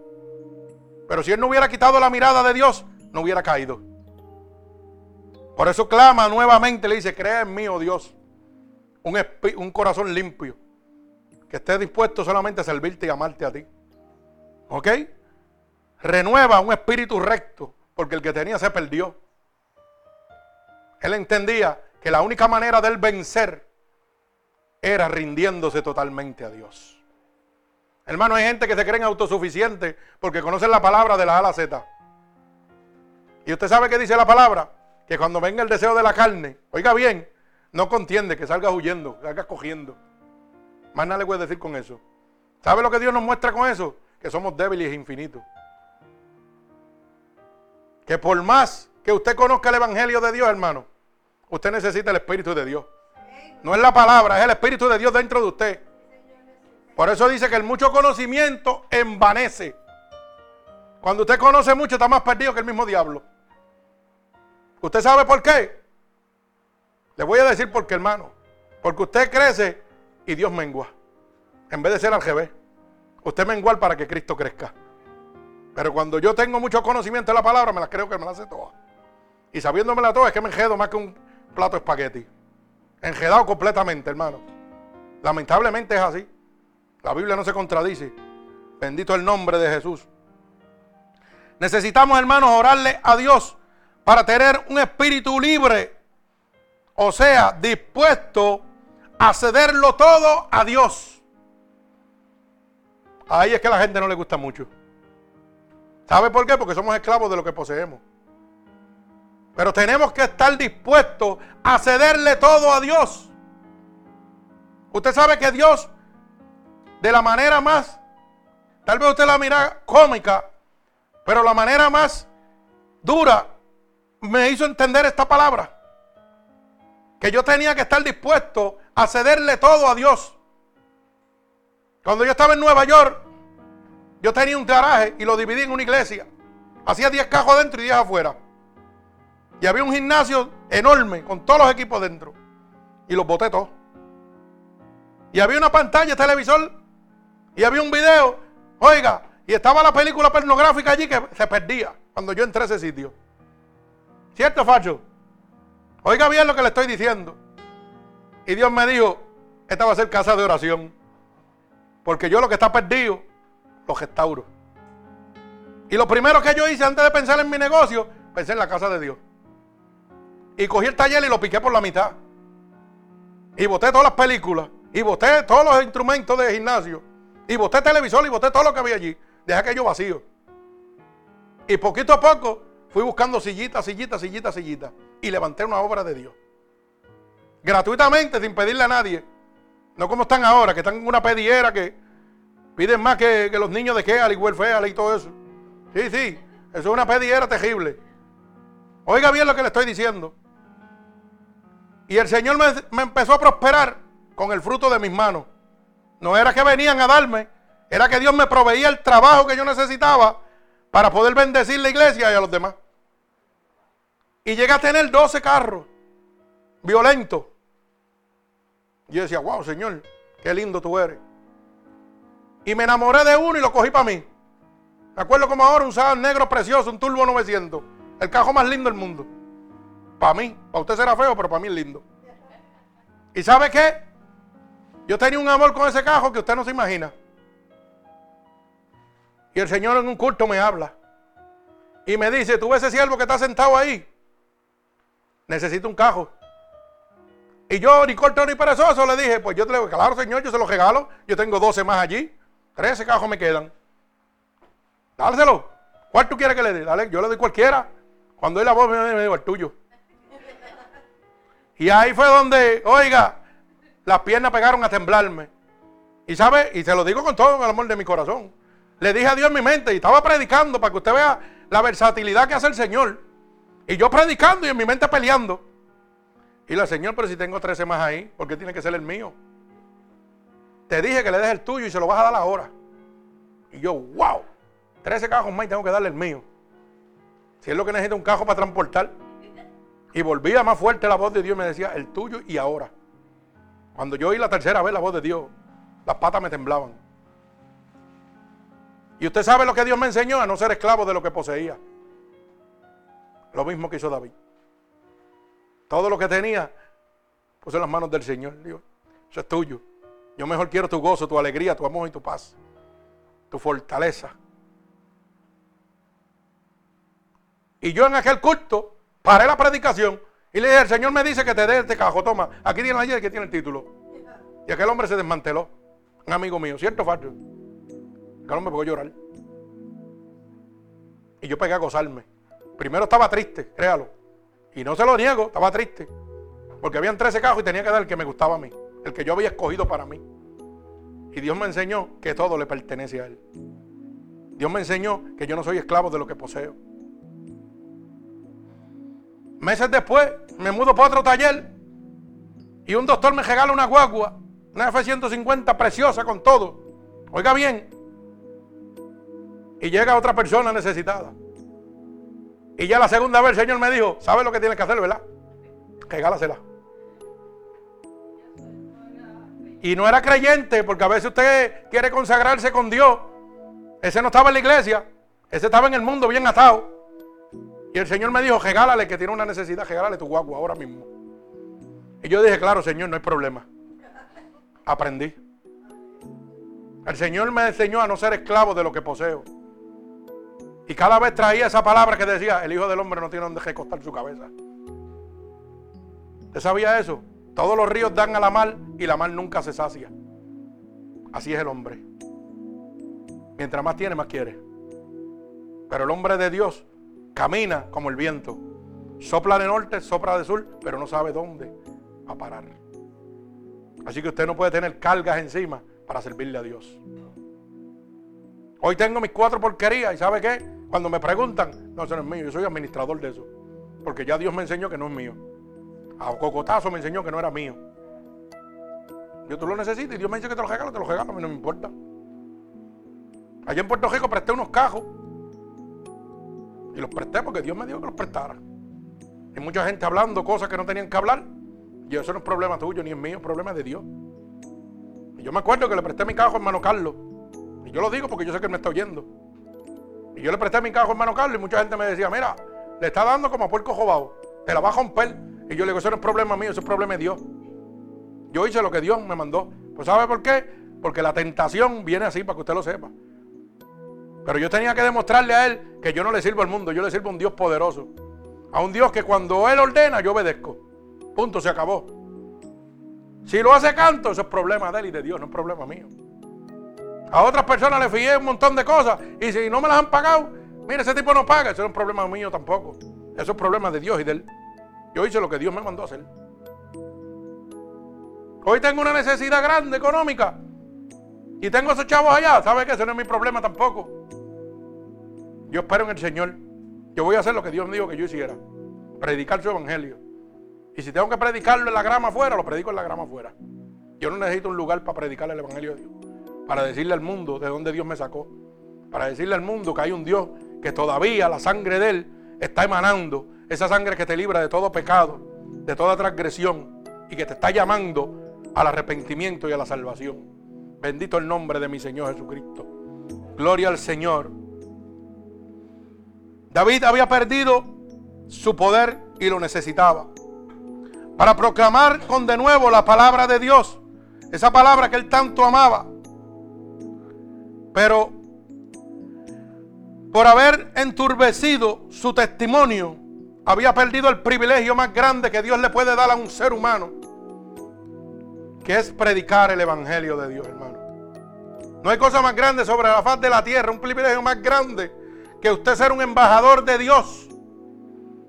Pero si él no hubiera quitado la mirada de Dios, no hubiera caído. Por eso clama nuevamente, le dice, crea en mí, oh Dios, un, un corazón limpio, que esté dispuesto solamente a servirte y amarte a ti. ¿Ok? Renueva un espíritu recto, porque el que tenía se perdió. Él entendía que la única manera de él vencer era rindiéndose totalmente a Dios. Hermano, hay gente que se creen autosuficientes porque conocen la palabra de la A a la Z. Y usted sabe qué dice la palabra, que cuando venga el deseo de la carne, oiga bien, no contiende, que salga huyendo, que salga cogiendo. Más nada le voy a decir con eso. ¿Sabe lo que Dios nos muestra con eso? Que somos débiles e infinitos. Que por más que usted conozca el Evangelio de Dios, hermano, usted necesita el Espíritu de Dios. No es la palabra, es el Espíritu de Dios dentro de usted. Por eso dice que el mucho conocimiento envanece. Cuando usted conoce mucho está más perdido que el mismo diablo. ¿Usted sabe por qué? Le voy a decir por qué, hermano. Porque usted crece y Dios mengua. En vez de ser al revés. Usted mengua para que Cristo crezca. Pero cuando yo tengo mucho conocimiento de la palabra, me la creo que me la hace toda. Y sabiéndomela toda es que me enjedo más que un plato de espagueti. Enjedado completamente, hermano. Lamentablemente es así. La Biblia no se contradice. Bendito el nombre de Jesús. Necesitamos, hermanos, orarle a Dios para tener un espíritu libre. O sea, dispuesto a cederlo todo a Dios. Ahí es que a la gente no le gusta mucho. ¿Sabe por qué? Porque somos esclavos de lo que poseemos. Pero tenemos que estar dispuestos a cederle todo a Dios. Usted sabe que Dios, de la manera más, tal vez usted la mira cómica, pero la manera más dura me hizo entender esta palabra. Que yo tenía que estar dispuesto a cederle todo a Dios. Cuando yo estaba en Nueva York, yo tenía un garaje y lo dividí en una iglesia. Hacía 10 cajos dentro y 10 afuera. Y había un gimnasio enorme con todos los equipos dentro. Y los boté todos. Y había una pantalla, televisor. Y había un video. Oiga, y estaba la película pornográfica allí que se perdía cuando yo entré a ese sitio. ¿Cierto, Facho? Oiga bien lo que le estoy diciendo. Y Dios me dijo, esta va a ser casa de oración. Porque yo lo que está perdido, lo restauro. Y lo primero que yo hice antes de pensar en mi negocio, pensé en la casa de Dios. Y cogí el taller y lo piqué por la mitad. Y boté todas las películas. Y boté todos los instrumentos de gimnasio. Y boté televisor y boté todo lo que había allí. Dejé aquello vacío. Y poquito a poco fui buscando sillitas, sillitas, sillitas, sillitas. Y levanté una obra de Dios. Gratuitamente, sin pedirle a nadie. No como están ahora, que están en una pediera que piden más que, los niños de Keal y welfare y todo eso. Sí, sí, eso es una pediera terrible. Oiga bien lo que le estoy diciendo. Y el Señor me, empezó a prosperar con el fruto de mis manos. No era que venían a darme, era que Dios me proveía el trabajo que yo necesitaba para poder bendecir la iglesia y a los demás. Y llegué a tener 12 carros violentos. Y yo decía, wow, Señor, qué lindo tú eres. Y me enamoré de uno y lo cogí para mí. Me acuerdo como ahora un sábado negro precioso, un Turbo 900. El carro más lindo del mundo. Para mí, para usted será feo, pero para mí es lindo. ¿Y sabe qué? Yo tenía un amor con ese cajo que usted no se imagina. Y el Señor en un culto me habla. Y me dice, tú ves ese siervo que está sentado ahí. Necesito un cajo. Y yo, ni corto ni perezoso, le dije, pues yo te le digo, claro, Señor, yo se lo regalo. Yo tengo 12 más allí. 13 cajos me quedan. Dálselo. ¿Cuál tú quieres que le dé? Dale, yo le doy cualquiera. Cuando él la voz me digo el tuyo. Y ahí fue donde, oiga, las piernas pegaron a temblarme. Y sabe, y se lo digo con todo el amor de mi corazón. Le dije a Dios en mi mente y estaba predicando para que usted vea la versatilidad que hace el Señor. Y yo predicando y en mi mente peleando. Y la Señor, pero si tengo 13 más ahí, ¿por qué tiene que ser el mío? Te dije que le dejes el tuyo y se lo vas a dar ahora. Y yo, wow, 13 cajos más y tengo que darle el mío. Si es lo que necesita un cajo para transportar. Y volvía más fuerte la voz de Dios y me decía, el tuyo y ahora. Cuando yo oí la tercera vez la voz de Dios, las patas me temblaban. Y usted sabe lo que Dios me enseñó, a no ser esclavo de lo que poseía. Lo mismo que hizo David. Todo lo que tenía, puse en las manos del Señor. Eso es tuyo. Yo mejor quiero tu gozo, tu alegría, tu amor y tu paz. Tu fortaleza. Y yo en aquel culto paré la predicación y le dije, el Señor me dice que te dé este cajo, toma, aquí tiene la llave que tiene el título. Y aquel hombre se desmanteló, un amigo mío, ¿cierto, Fabio? Aquel hombre a llorar. Y yo pegué a gozarme. Primero estaba triste, créalo. Y no se lo niego, estaba triste. Porque habían 13 cajos y tenía que dar el que me gustaba a mí, el que yo había escogido para mí. Y Dios me enseñó que todo le pertenece a Él. Dios me enseñó que yo no soy esclavo de lo que poseo. Meses después me mudo para otro taller y un doctor me regala una guagua, una F-150 preciosa con todo. Oiga bien. Y llega otra persona necesitada. Y ya la segunda vez el Señor me dijo, ¿sabe lo que tiene que hacer, verdad? Regálasela. Y no era creyente, porque a veces usted quiere consagrarse con Dios. Ese no estaba en la iglesia, ese estaba en el mundo bien atado. Y el Señor me dijo, regálale que tiene una necesidad, regálale tu guagua ahora mismo. Y yo dije, claro, Señor, no hay problema. Aprendí. El Señor me enseñó a no ser esclavo de lo que poseo. Y cada vez traía esa palabra que decía, el Hijo del Hombre no tiene donde recostar su cabeza. ¿Usted sabía eso? Todos los ríos dan a la mar y la mar nunca se sacia. Así es el hombre. Mientras más tiene, más quiere. Pero el hombre de Dios Camina como el viento. Sopla de norte, sopla de sur, pero no sabe dónde a parar. Así que usted no puede tener cargas encima para servirle a Dios. Hoy tengo mis cuatro porquerías y ¿sabe qué? Cuando me preguntan, no, eso no es mío, yo soy administrador de eso. Porque ya Dios me enseñó que no es mío. A cocotazo me enseñó que no era mío. Yo tú lo necesitas y Dios me dice que te lo regalo, te lo regalo, a mí no me importa. Allá en Puerto Rico presté unos cajos y los presté porque Dios me dijo que los prestara. Hay mucha gente hablando cosas que no tenían que hablar. Y eso no es problema tuyo ni es mío, es problema de Dios. Y yo me acuerdo que le presté mi cajo a hermano Carlos. Y yo lo digo porque yo sé que él me está oyendo. Y yo le presté mi cajo a hermano Carlos y mucha gente me decía, mira, le está dando como a puerco jobado. Te la va a romper. Y yo le digo, eso no es problema mío, eso es problema de Dios. Yo hice lo que Dios me mandó. Pues ¿sabe por qué? Porque la tentación viene así para que usted lo sepa. Pero yo tenía que demostrarle a él que yo no le sirvo al mundo, yo le sirvo a un Dios poderoso. A un Dios que cuando él ordena, yo obedezco. Punto, se acabó. Si lo hace canto, eso es problema de él y de Dios, no es problema mío. A otras personas le fié un montón de cosas y si no me las han pagado, mire, ese tipo no paga, eso no es problema mío tampoco. Eso es problema de Dios y de él. Yo hice lo que Dios me mandó a hacer. Hoy tengo una necesidad grande económica y tengo esos chavos allá. ¿Sabe qué? Eso no es mi problema tampoco. Yo espero en el Señor. Yo voy a hacer lo que Dios me dijo que yo hiciera. Predicar su evangelio. Y si tengo que predicarlo en la grama afuera, lo predico en la grama afuera. Yo no necesito un lugar para predicar el evangelio de Dios. Para decirle al mundo de dónde Dios me sacó. Para decirle al mundo que hay un Dios que todavía la sangre de Él está emanando. Esa sangre que te libra de todo pecado, de toda transgresión. Y que te está llamando al arrepentimiento y a la salvación. Bendito el nombre de mi Señor Jesucristo. Gloria al Señor. David había perdido su poder y lo necesitaba. Para proclamar con de nuevo la palabra de Dios. Esa palabra que él tanto amaba. Pero por haber enturbecido su testimonio, había perdido el privilegio más grande que Dios le puede dar a un ser humano, que es predicar el Evangelio de Dios, hermano. No hay cosa más grande sobre la faz de la tierra, un privilegio más grande que usted ser un embajador de Dios,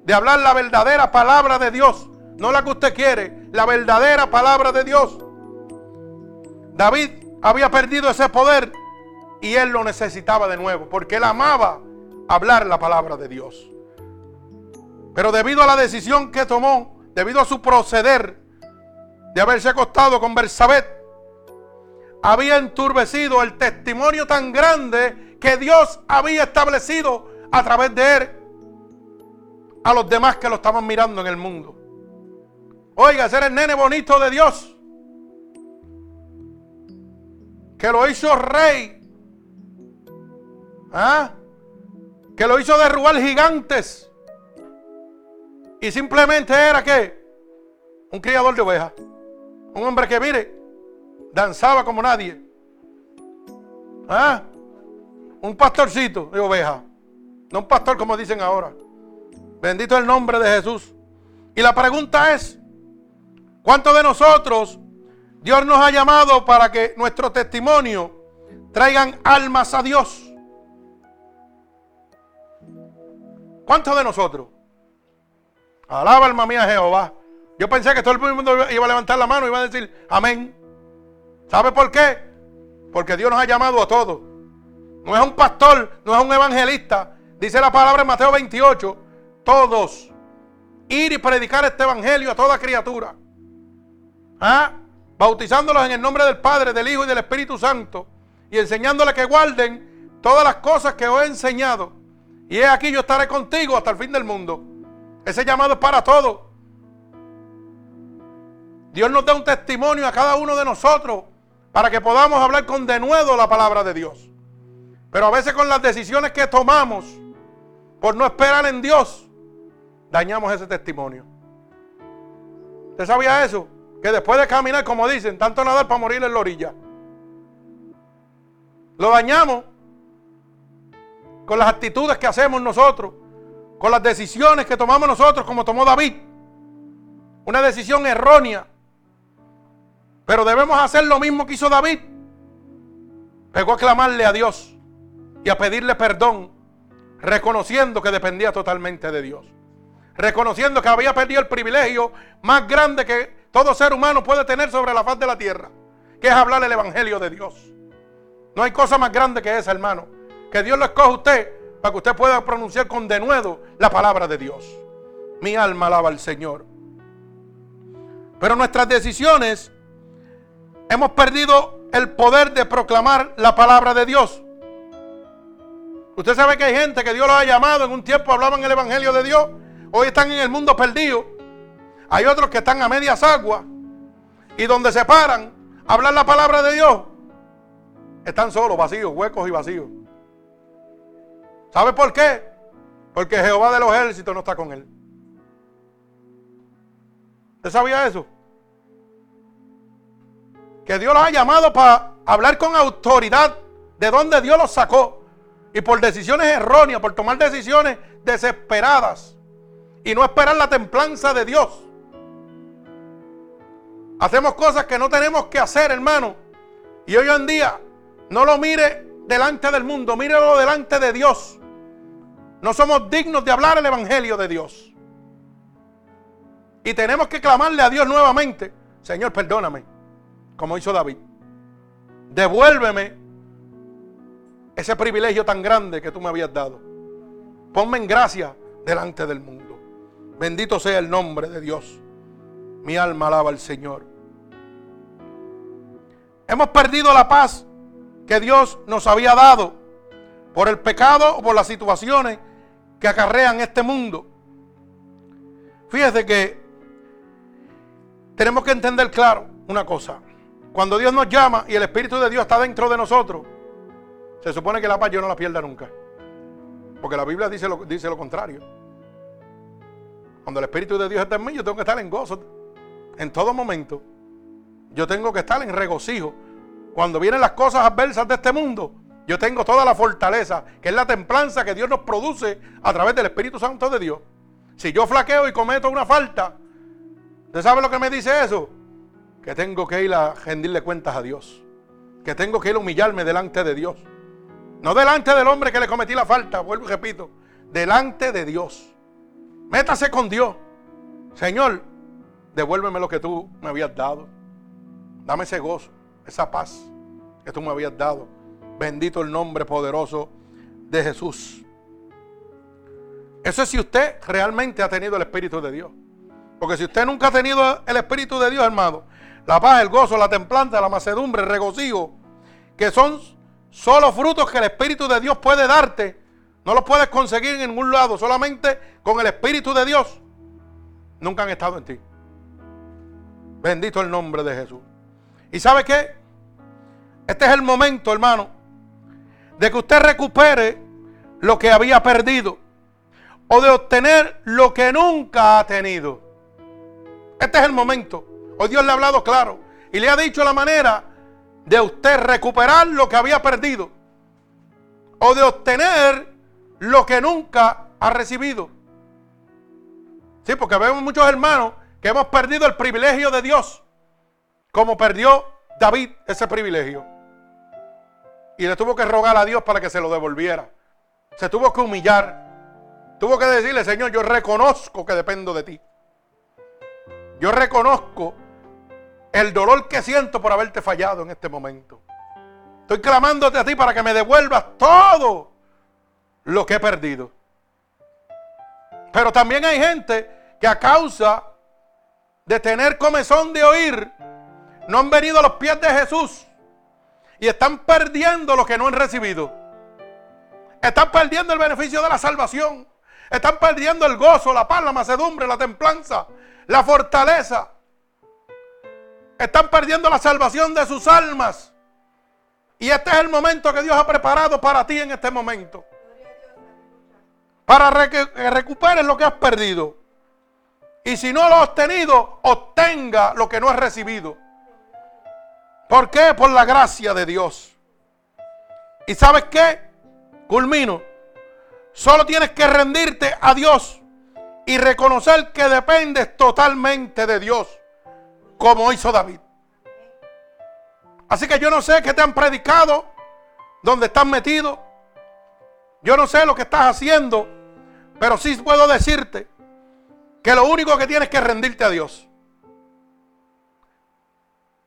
de hablar la verdadera palabra de Dios, no la que usted quiere, la verdadera palabra de Dios. David había perdido ese poder y él lo necesitaba de nuevo, porque él amaba hablar la palabra de Dios. Pero debido a la decisión que tomó, debido a su proceder de haberse acostado con Bersabet, había enturbecido el testimonio tan grande que Dios había establecido a través de él a los demás que lo estaban mirando en el mundo. Oiga, ser el nene bonito de Dios, que lo hizo rey, ¿ah? que lo hizo derrubar gigantes, y simplemente era que un criador de ovejas, un hombre que mire, danzaba como nadie. ¿Ah? Un pastorcito de oveja. No un pastor como dicen ahora. Bendito el nombre de Jesús. Y la pregunta es, ¿cuántos de nosotros Dios nos ha llamado para que nuestro testimonio traigan almas a Dios? ¿Cuántos de nosotros? Alaba alma mía Jehová. Yo pensé que todo el mundo iba a levantar la mano y iba a decir amén. ¿Sabe por qué? Porque Dios nos ha llamado a todos. No es un pastor, no es un evangelista. Dice la palabra en Mateo 28, todos. Ir y predicar este evangelio a toda criatura. ¿Ah? Bautizándolos en el nombre del Padre, del Hijo y del Espíritu Santo. Y enseñándoles que guarden todas las cosas que os he enseñado. Y he aquí yo estaré contigo hasta el fin del mundo. Ese llamado es para todos. Dios nos da un testimonio a cada uno de nosotros para que podamos hablar con denuedo la palabra de Dios. Pero a veces con las decisiones que tomamos por no esperar en Dios, dañamos ese testimonio. ¿Usted sabía eso? Que después de caminar, como dicen, tanto nadar para morir en la orilla. Lo dañamos con las actitudes que hacemos nosotros, con las decisiones que tomamos nosotros, como tomó David. Una decisión errónea pero debemos hacer lo mismo que hizo David. Pegó a clamarle a Dios y a pedirle perdón, reconociendo que dependía totalmente de Dios. Reconociendo que había perdido el privilegio más grande que todo ser humano puede tener sobre la faz de la tierra, que es hablar el Evangelio de Dios. No hay cosa más grande que esa, hermano. Que Dios lo escoja a usted para que usted pueda pronunciar con denuedo la palabra de Dios. Mi alma alaba al Señor. Pero nuestras decisiones hemos perdido el poder de proclamar la palabra de Dios. Usted sabe que hay gente que Dios los ha llamado, en un tiempo hablaban el Evangelio de Dios, hoy están en el mundo perdido. Hay otros que están a medias aguas y donde se paran a hablar la palabra de Dios, están solos, vacíos, huecos y vacíos. ¿Sabe por qué? Porque Jehová de los ejércitos no está con él. ¿Usted sabía eso? que Dios los ha llamado para hablar con autoridad de dónde Dios los sacó. Y por decisiones erróneas, por tomar decisiones desesperadas. Y no esperar la templanza de Dios. Hacemos cosas que no tenemos que hacer, hermano. Y hoy en día, no lo mire delante del mundo, mírelo delante de Dios. No somos dignos de hablar el Evangelio de Dios. Y tenemos que clamarle a Dios nuevamente. Señor, perdóname como hizo David. Devuélveme ese privilegio tan grande que tú me habías dado. Ponme en gracia delante del mundo. Bendito sea el nombre de Dios. Mi alma alaba al Señor. Hemos perdido la paz que Dios nos había dado por el pecado o por las situaciones que acarrean este mundo. Fíjese que tenemos que entender claro una cosa. Cuando Dios nos llama y el Espíritu de Dios está dentro de nosotros, se supone que la paz yo no la pierda nunca. Porque la Biblia dice lo, dice lo contrario. Cuando el Espíritu de Dios está en mí, yo tengo que estar en gozo en todo momento. Yo tengo que estar en regocijo. Cuando vienen las cosas adversas de este mundo, yo tengo toda la fortaleza, que es la templanza que Dios nos produce a través del Espíritu Santo de Dios. Si yo flaqueo y cometo una falta, ¿usted sabe lo que me dice eso? que tengo que ir a rendirle cuentas a Dios. que tengo que ir a humillarme delante de Dios. No delante del hombre que le cometí la falta, vuelvo y repito, delante de Dios. Métase con Dios. Señor, devuélveme lo que tú me habías dado. Dame ese gozo, esa paz que tú me habías dado. Bendito el nombre poderoso de Jesús. Eso es si usted realmente ha tenido el Espíritu de Dios. Porque si usted nunca ha tenido el Espíritu de Dios, hermano, la paz, el gozo, la templanza, la macedumbre, el regocijo, que son solo frutos que el Espíritu de Dios puede darte, no los puedes conseguir en ningún lado, solamente con el Espíritu de Dios. Nunca han estado en ti. Bendito el nombre de Jesús. ¿Y sabe qué? Este es el momento, hermano, de que usted recupere lo que había perdido o de obtener lo que nunca ha tenido. Este es el momento. Hoy Dios le ha hablado claro y le ha dicho la manera de usted recuperar lo que había perdido o de obtener lo que nunca ha recibido. Sí, porque vemos muchos hermanos que hemos perdido el privilegio de Dios, como perdió David ese privilegio. Y le tuvo que rogar a Dios para que se lo devolviera. Se tuvo que humillar. Tuvo que decirle, Señor, yo reconozco que dependo de ti. Yo reconozco el dolor que siento por haberte fallado en este momento. Estoy clamándote a ti para que me devuelvas todo lo que he perdido. Pero también hay gente que a causa de tener comezón de oír, no han venido a los pies de Jesús y están perdiendo lo que no han recibido. Están perdiendo el beneficio de la salvación. Están perdiendo el gozo, la paz, la macedumbre, la templanza, la fortaleza. Están perdiendo la salvación de sus almas. Y este es el momento que Dios ha preparado para ti en este momento. Para que recuperes lo que has perdido. Y si no lo has tenido, obtenga lo que no has recibido. ¿Por qué? Por la gracia de Dios. ¿Y sabes qué? Culmino. Solo tienes que rendirte a Dios y reconocer que dependes totalmente de Dios, como hizo David. Así que yo no sé qué te han predicado, dónde estás metido. Yo no sé lo que estás haciendo, pero sí puedo decirte que lo único que tienes que rendirte a Dios.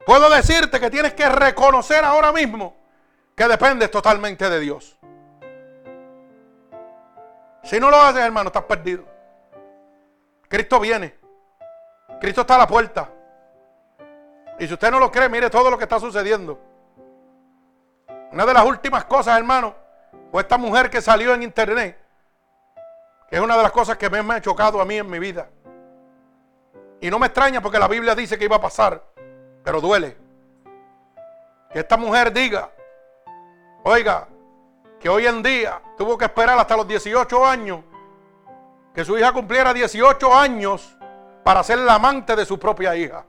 Puedo decirte que tienes que reconocer ahora mismo que dependes totalmente de Dios. Si no lo haces, hermano, estás perdido. Cristo viene. Cristo está a la puerta. Y si usted no lo cree, mire todo lo que está sucediendo. Una de las últimas cosas, hermano, fue esta mujer que salió en internet, que es una de las cosas que me ha chocado a mí en mi vida. Y no me extraña porque la Biblia dice que iba a pasar, pero duele. Que esta mujer diga, oiga, que hoy en día tuvo que esperar hasta los 18 años que su hija cumpliera 18 años para ser la amante de su propia hija.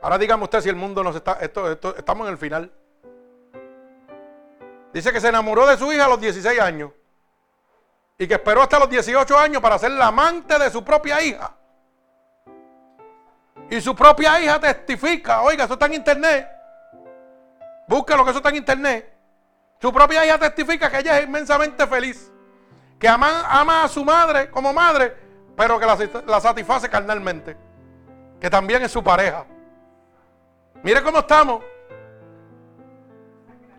Ahora dígame usted si el mundo nos está, esto, estamos en el final. Dice que se enamoró de su hija a los 16 años y que esperó hasta los 18 años para ser la amante de su propia hija. Y su propia hija testifica, oiga, eso está en internet. Búsquelo que eso está en internet. Su propia hija testifica que ella es inmensamente feliz que ama, a su madre como madre, pero que la, satisface carnalmente, que también es su pareja. Mire cómo estamos.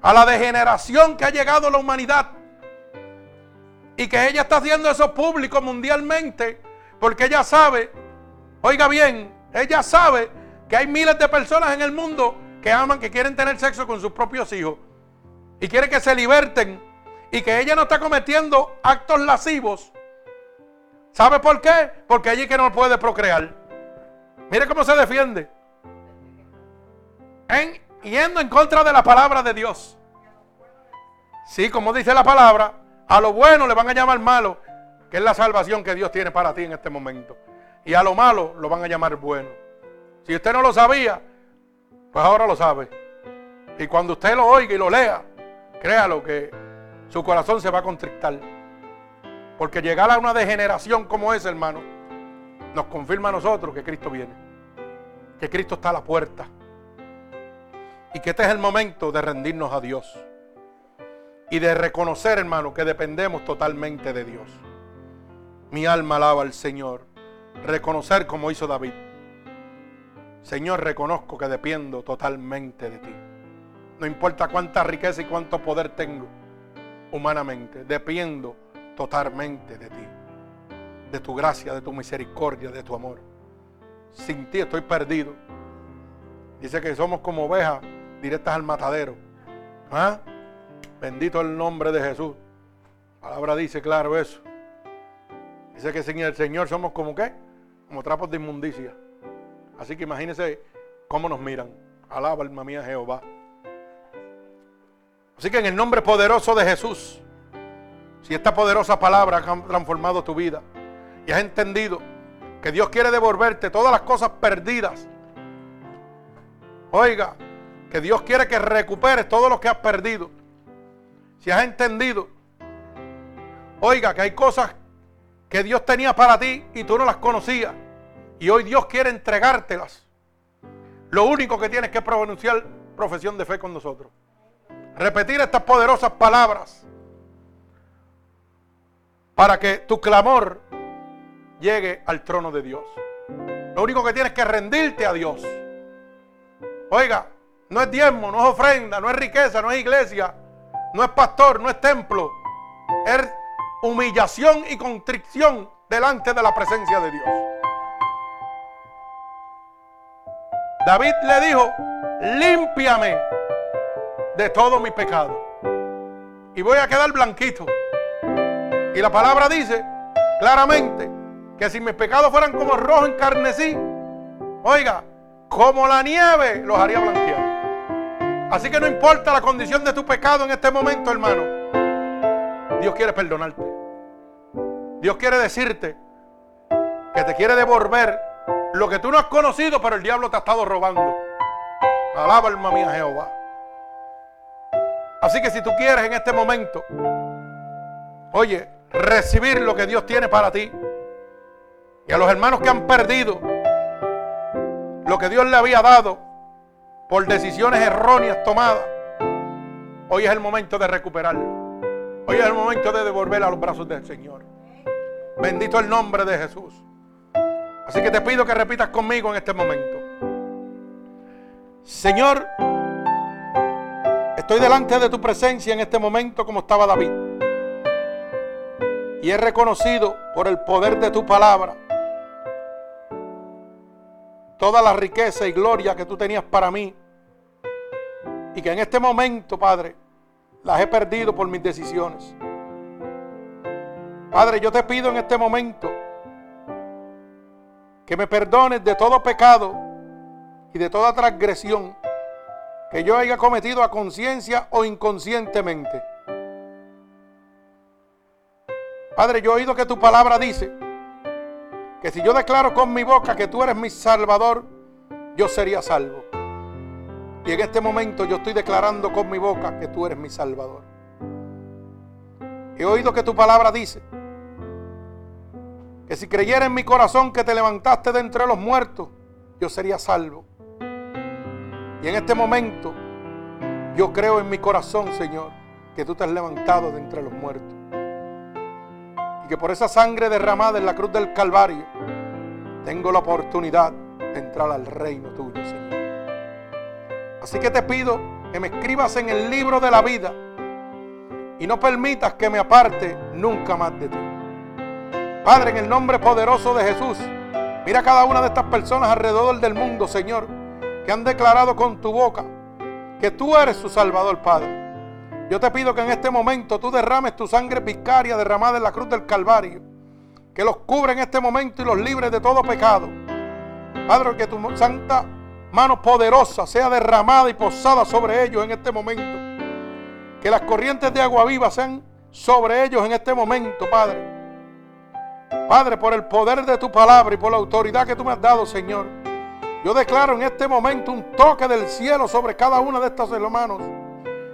A la degeneración que ha llegado la humanidad. Y que ella está haciendo eso público mundialmente. Porque ella sabe, oiga bien, ella sabe que hay miles de personas en el mundo que aman, que quieren tener sexo con sus propios hijos. Y quiere que se liberten y que ella no está cometiendo actos lascivos. ¿Sabe por qué? Porque allí que no puede procrear. Mire cómo se defiende. En, yendo en contra de la palabra de Dios. Sí, como dice la palabra, a lo bueno le van a llamar malo, que es la salvación que Dios tiene para ti en este momento. Y a lo malo lo van a llamar bueno. Si usted no lo sabía, pues ahora lo sabe. Y cuando usted lo oiga y lo lea, créalo que su corazón se va a contrictar. Porque llegar a una degeneración como esa, hermano, nos confirma a nosotros que Cristo viene. Que Cristo está a la puerta. Y que este es el momento de rendirnos a Dios. Y de reconocer, hermano, que dependemos totalmente de Dios. Mi alma alaba al Señor. Reconocer como hizo David. Señor, reconozco que dependo totalmente de ti. No importa cuánta riqueza y cuánto poder tengo humanamente, dependo totalmente de ti. De tu gracia, de tu misericordia, de tu amor. Sin ti estoy perdido. Dice que somos como ovejas directas al matadero. ¿Ah? Bendito el nombre de Jesús. La palabra dice claro eso. Dice que sin el Señor somos como qué? Como trapos de inmundicia. Así que imagínense cómo nos miran. Alaba alma mía Jehová. Así que en el nombre poderoso de Jesús, si esta poderosa palabra ha transformado tu vida y has entendido que Dios quiere devolverte todas las cosas perdidas, oiga, que Dios quiere que recuperes todo lo que has perdido. Si has entendido, oiga, que hay cosas que Dios tenía para ti y tú no las conocías. Y hoy Dios quiere entregártelas. Lo único que tienes que pronunciar profesión de fe con nosotros. Repetir estas poderosas palabras para que tu clamor llegue al trono de Dios. Lo único que tienes que rendirte a Dios. Oiga, no es diezmo, no es ofrenda, no es riqueza, no es iglesia, no es pastor, no es templo. Es humillación y constricción delante de la presencia de Dios. David le dijo, límpiame de todo mi pecado. Y voy a quedar blanquito. Y la palabra dice claramente que si mis pecados fueran como rojo en carnesí, oiga, como la nieve los haría blanquear. Así que no importa la condición de tu pecado en este momento, hermano. Dios quiere perdonarte. Dios quiere decirte que te quiere devolver lo que tú no has conocido, pero el diablo te ha estado robando. Alaba alma mía Jehová. Así que si tú quieres en este momento, oye, recibir lo que Dios tiene para ti, y a los hermanos que han perdido lo que Dios le había dado por decisiones erróneas tomadas, hoy es el momento de recuperarlo. Hoy es el momento de devolver a los brazos del Señor. Bendito el nombre de Jesús. Así que te pido que repitas conmigo en este momento. Señor, estoy delante de tu presencia en este momento como estaba David. Y he reconocido por el poder de tu palabra toda la riqueza y gloria que tú tenías para mí. Y que en este momento, Padre, las he perdido por mis decisiones. Padre, yo te pido en este momento que me perdones de todo pecado y de toda transgresión que yo haya cometido a conciencia o inconscientemente. Padre, yo he oído que tu palabra dice que si yo declaro con mi boca que tú eres mi salvador, yo sería salvo. Y en este momento yo estoy declarando con mi boca que tú eres mi salvador. He oído que tu palabra dice que si creyera en mi corazón que te levantaste de entre los muertos, yo sería salvo. Y en este momento, yo creo en mi corazón, Señor, que tú te has levantado de entre los muertos. Y que por esa sangre derramada en la cruz del Calvario, tengo la oportunidad de entrar al reino tuyo, Señor. Así que te pido que me escribas en el libro de la vida y no permitas que me aparte nunca más de ti. Padre, en el nombre poderoso de Jesús, mira a cada una de estas personas alrededor del mundo, Señor, que han declarado con tu boca que tú eres su Salvador, Padre. Yo te pido que en este momento tú derrames tu sangre vicaria derramada en la cruz del Calvario, que los cubra en este momento y los libres de todo pecado. Padre, que tu santa mano poderosa sea derramada y posada sobre ellos en este momento. Que las corrientes de agua viva sean sobre ellos en este momento, Padre. Padre, por el poder de tu palabra y por la autoridad que tú me has dado, Señor, yo declaro en este momento un toque del cielo sobre cada uno de estos hermanos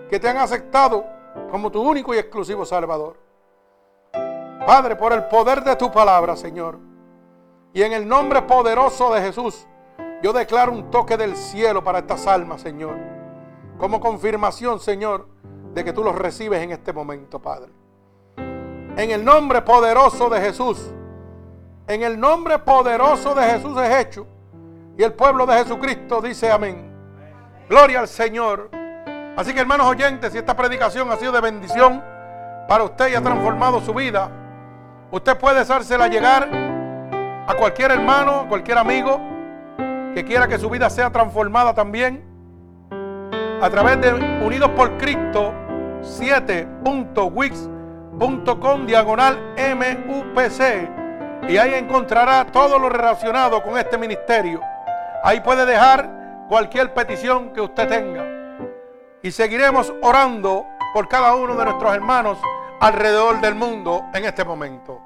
que te han aceptado como tu único y exclusivo Salvador. Padre, por el poder de tu palabra, Señor, y en el nombre poderoso de Jesús, yo declaro un toque del cielo para estas almas, Señor. como confirmación, Señor, de que tú los recibes en este momento, Padre. En el nombre poderoso de Jesús. En el nombre poderoso de Jesús es hecho. Y el pueblo de Jesucristo dice amén. Gloria al Señor. Así que hermanos oyentes, si esta predicación ha sido de bendición para usted y ha transformado su vida, usted puede hacérsela llegar a cualquier hermano, a cualquier amigo que quiera que su vida sea transformada también a través de Unidos por Cristo 7.wix.com diagonal MUPC y ahí encontrará todo lo relacionado con este ministerio. Ahí puede dejar cualquier petición que usted tenga. Y seguiremos orando por cada uno de nuestros hermanos alrededor del mundo en este momento.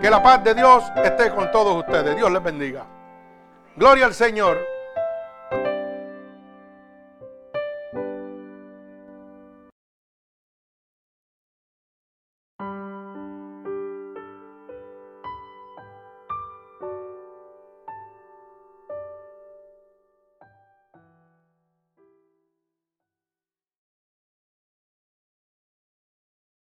Que la paz de Dios esté con todos ustedes. Dios les bendiga. Gloria al Señor.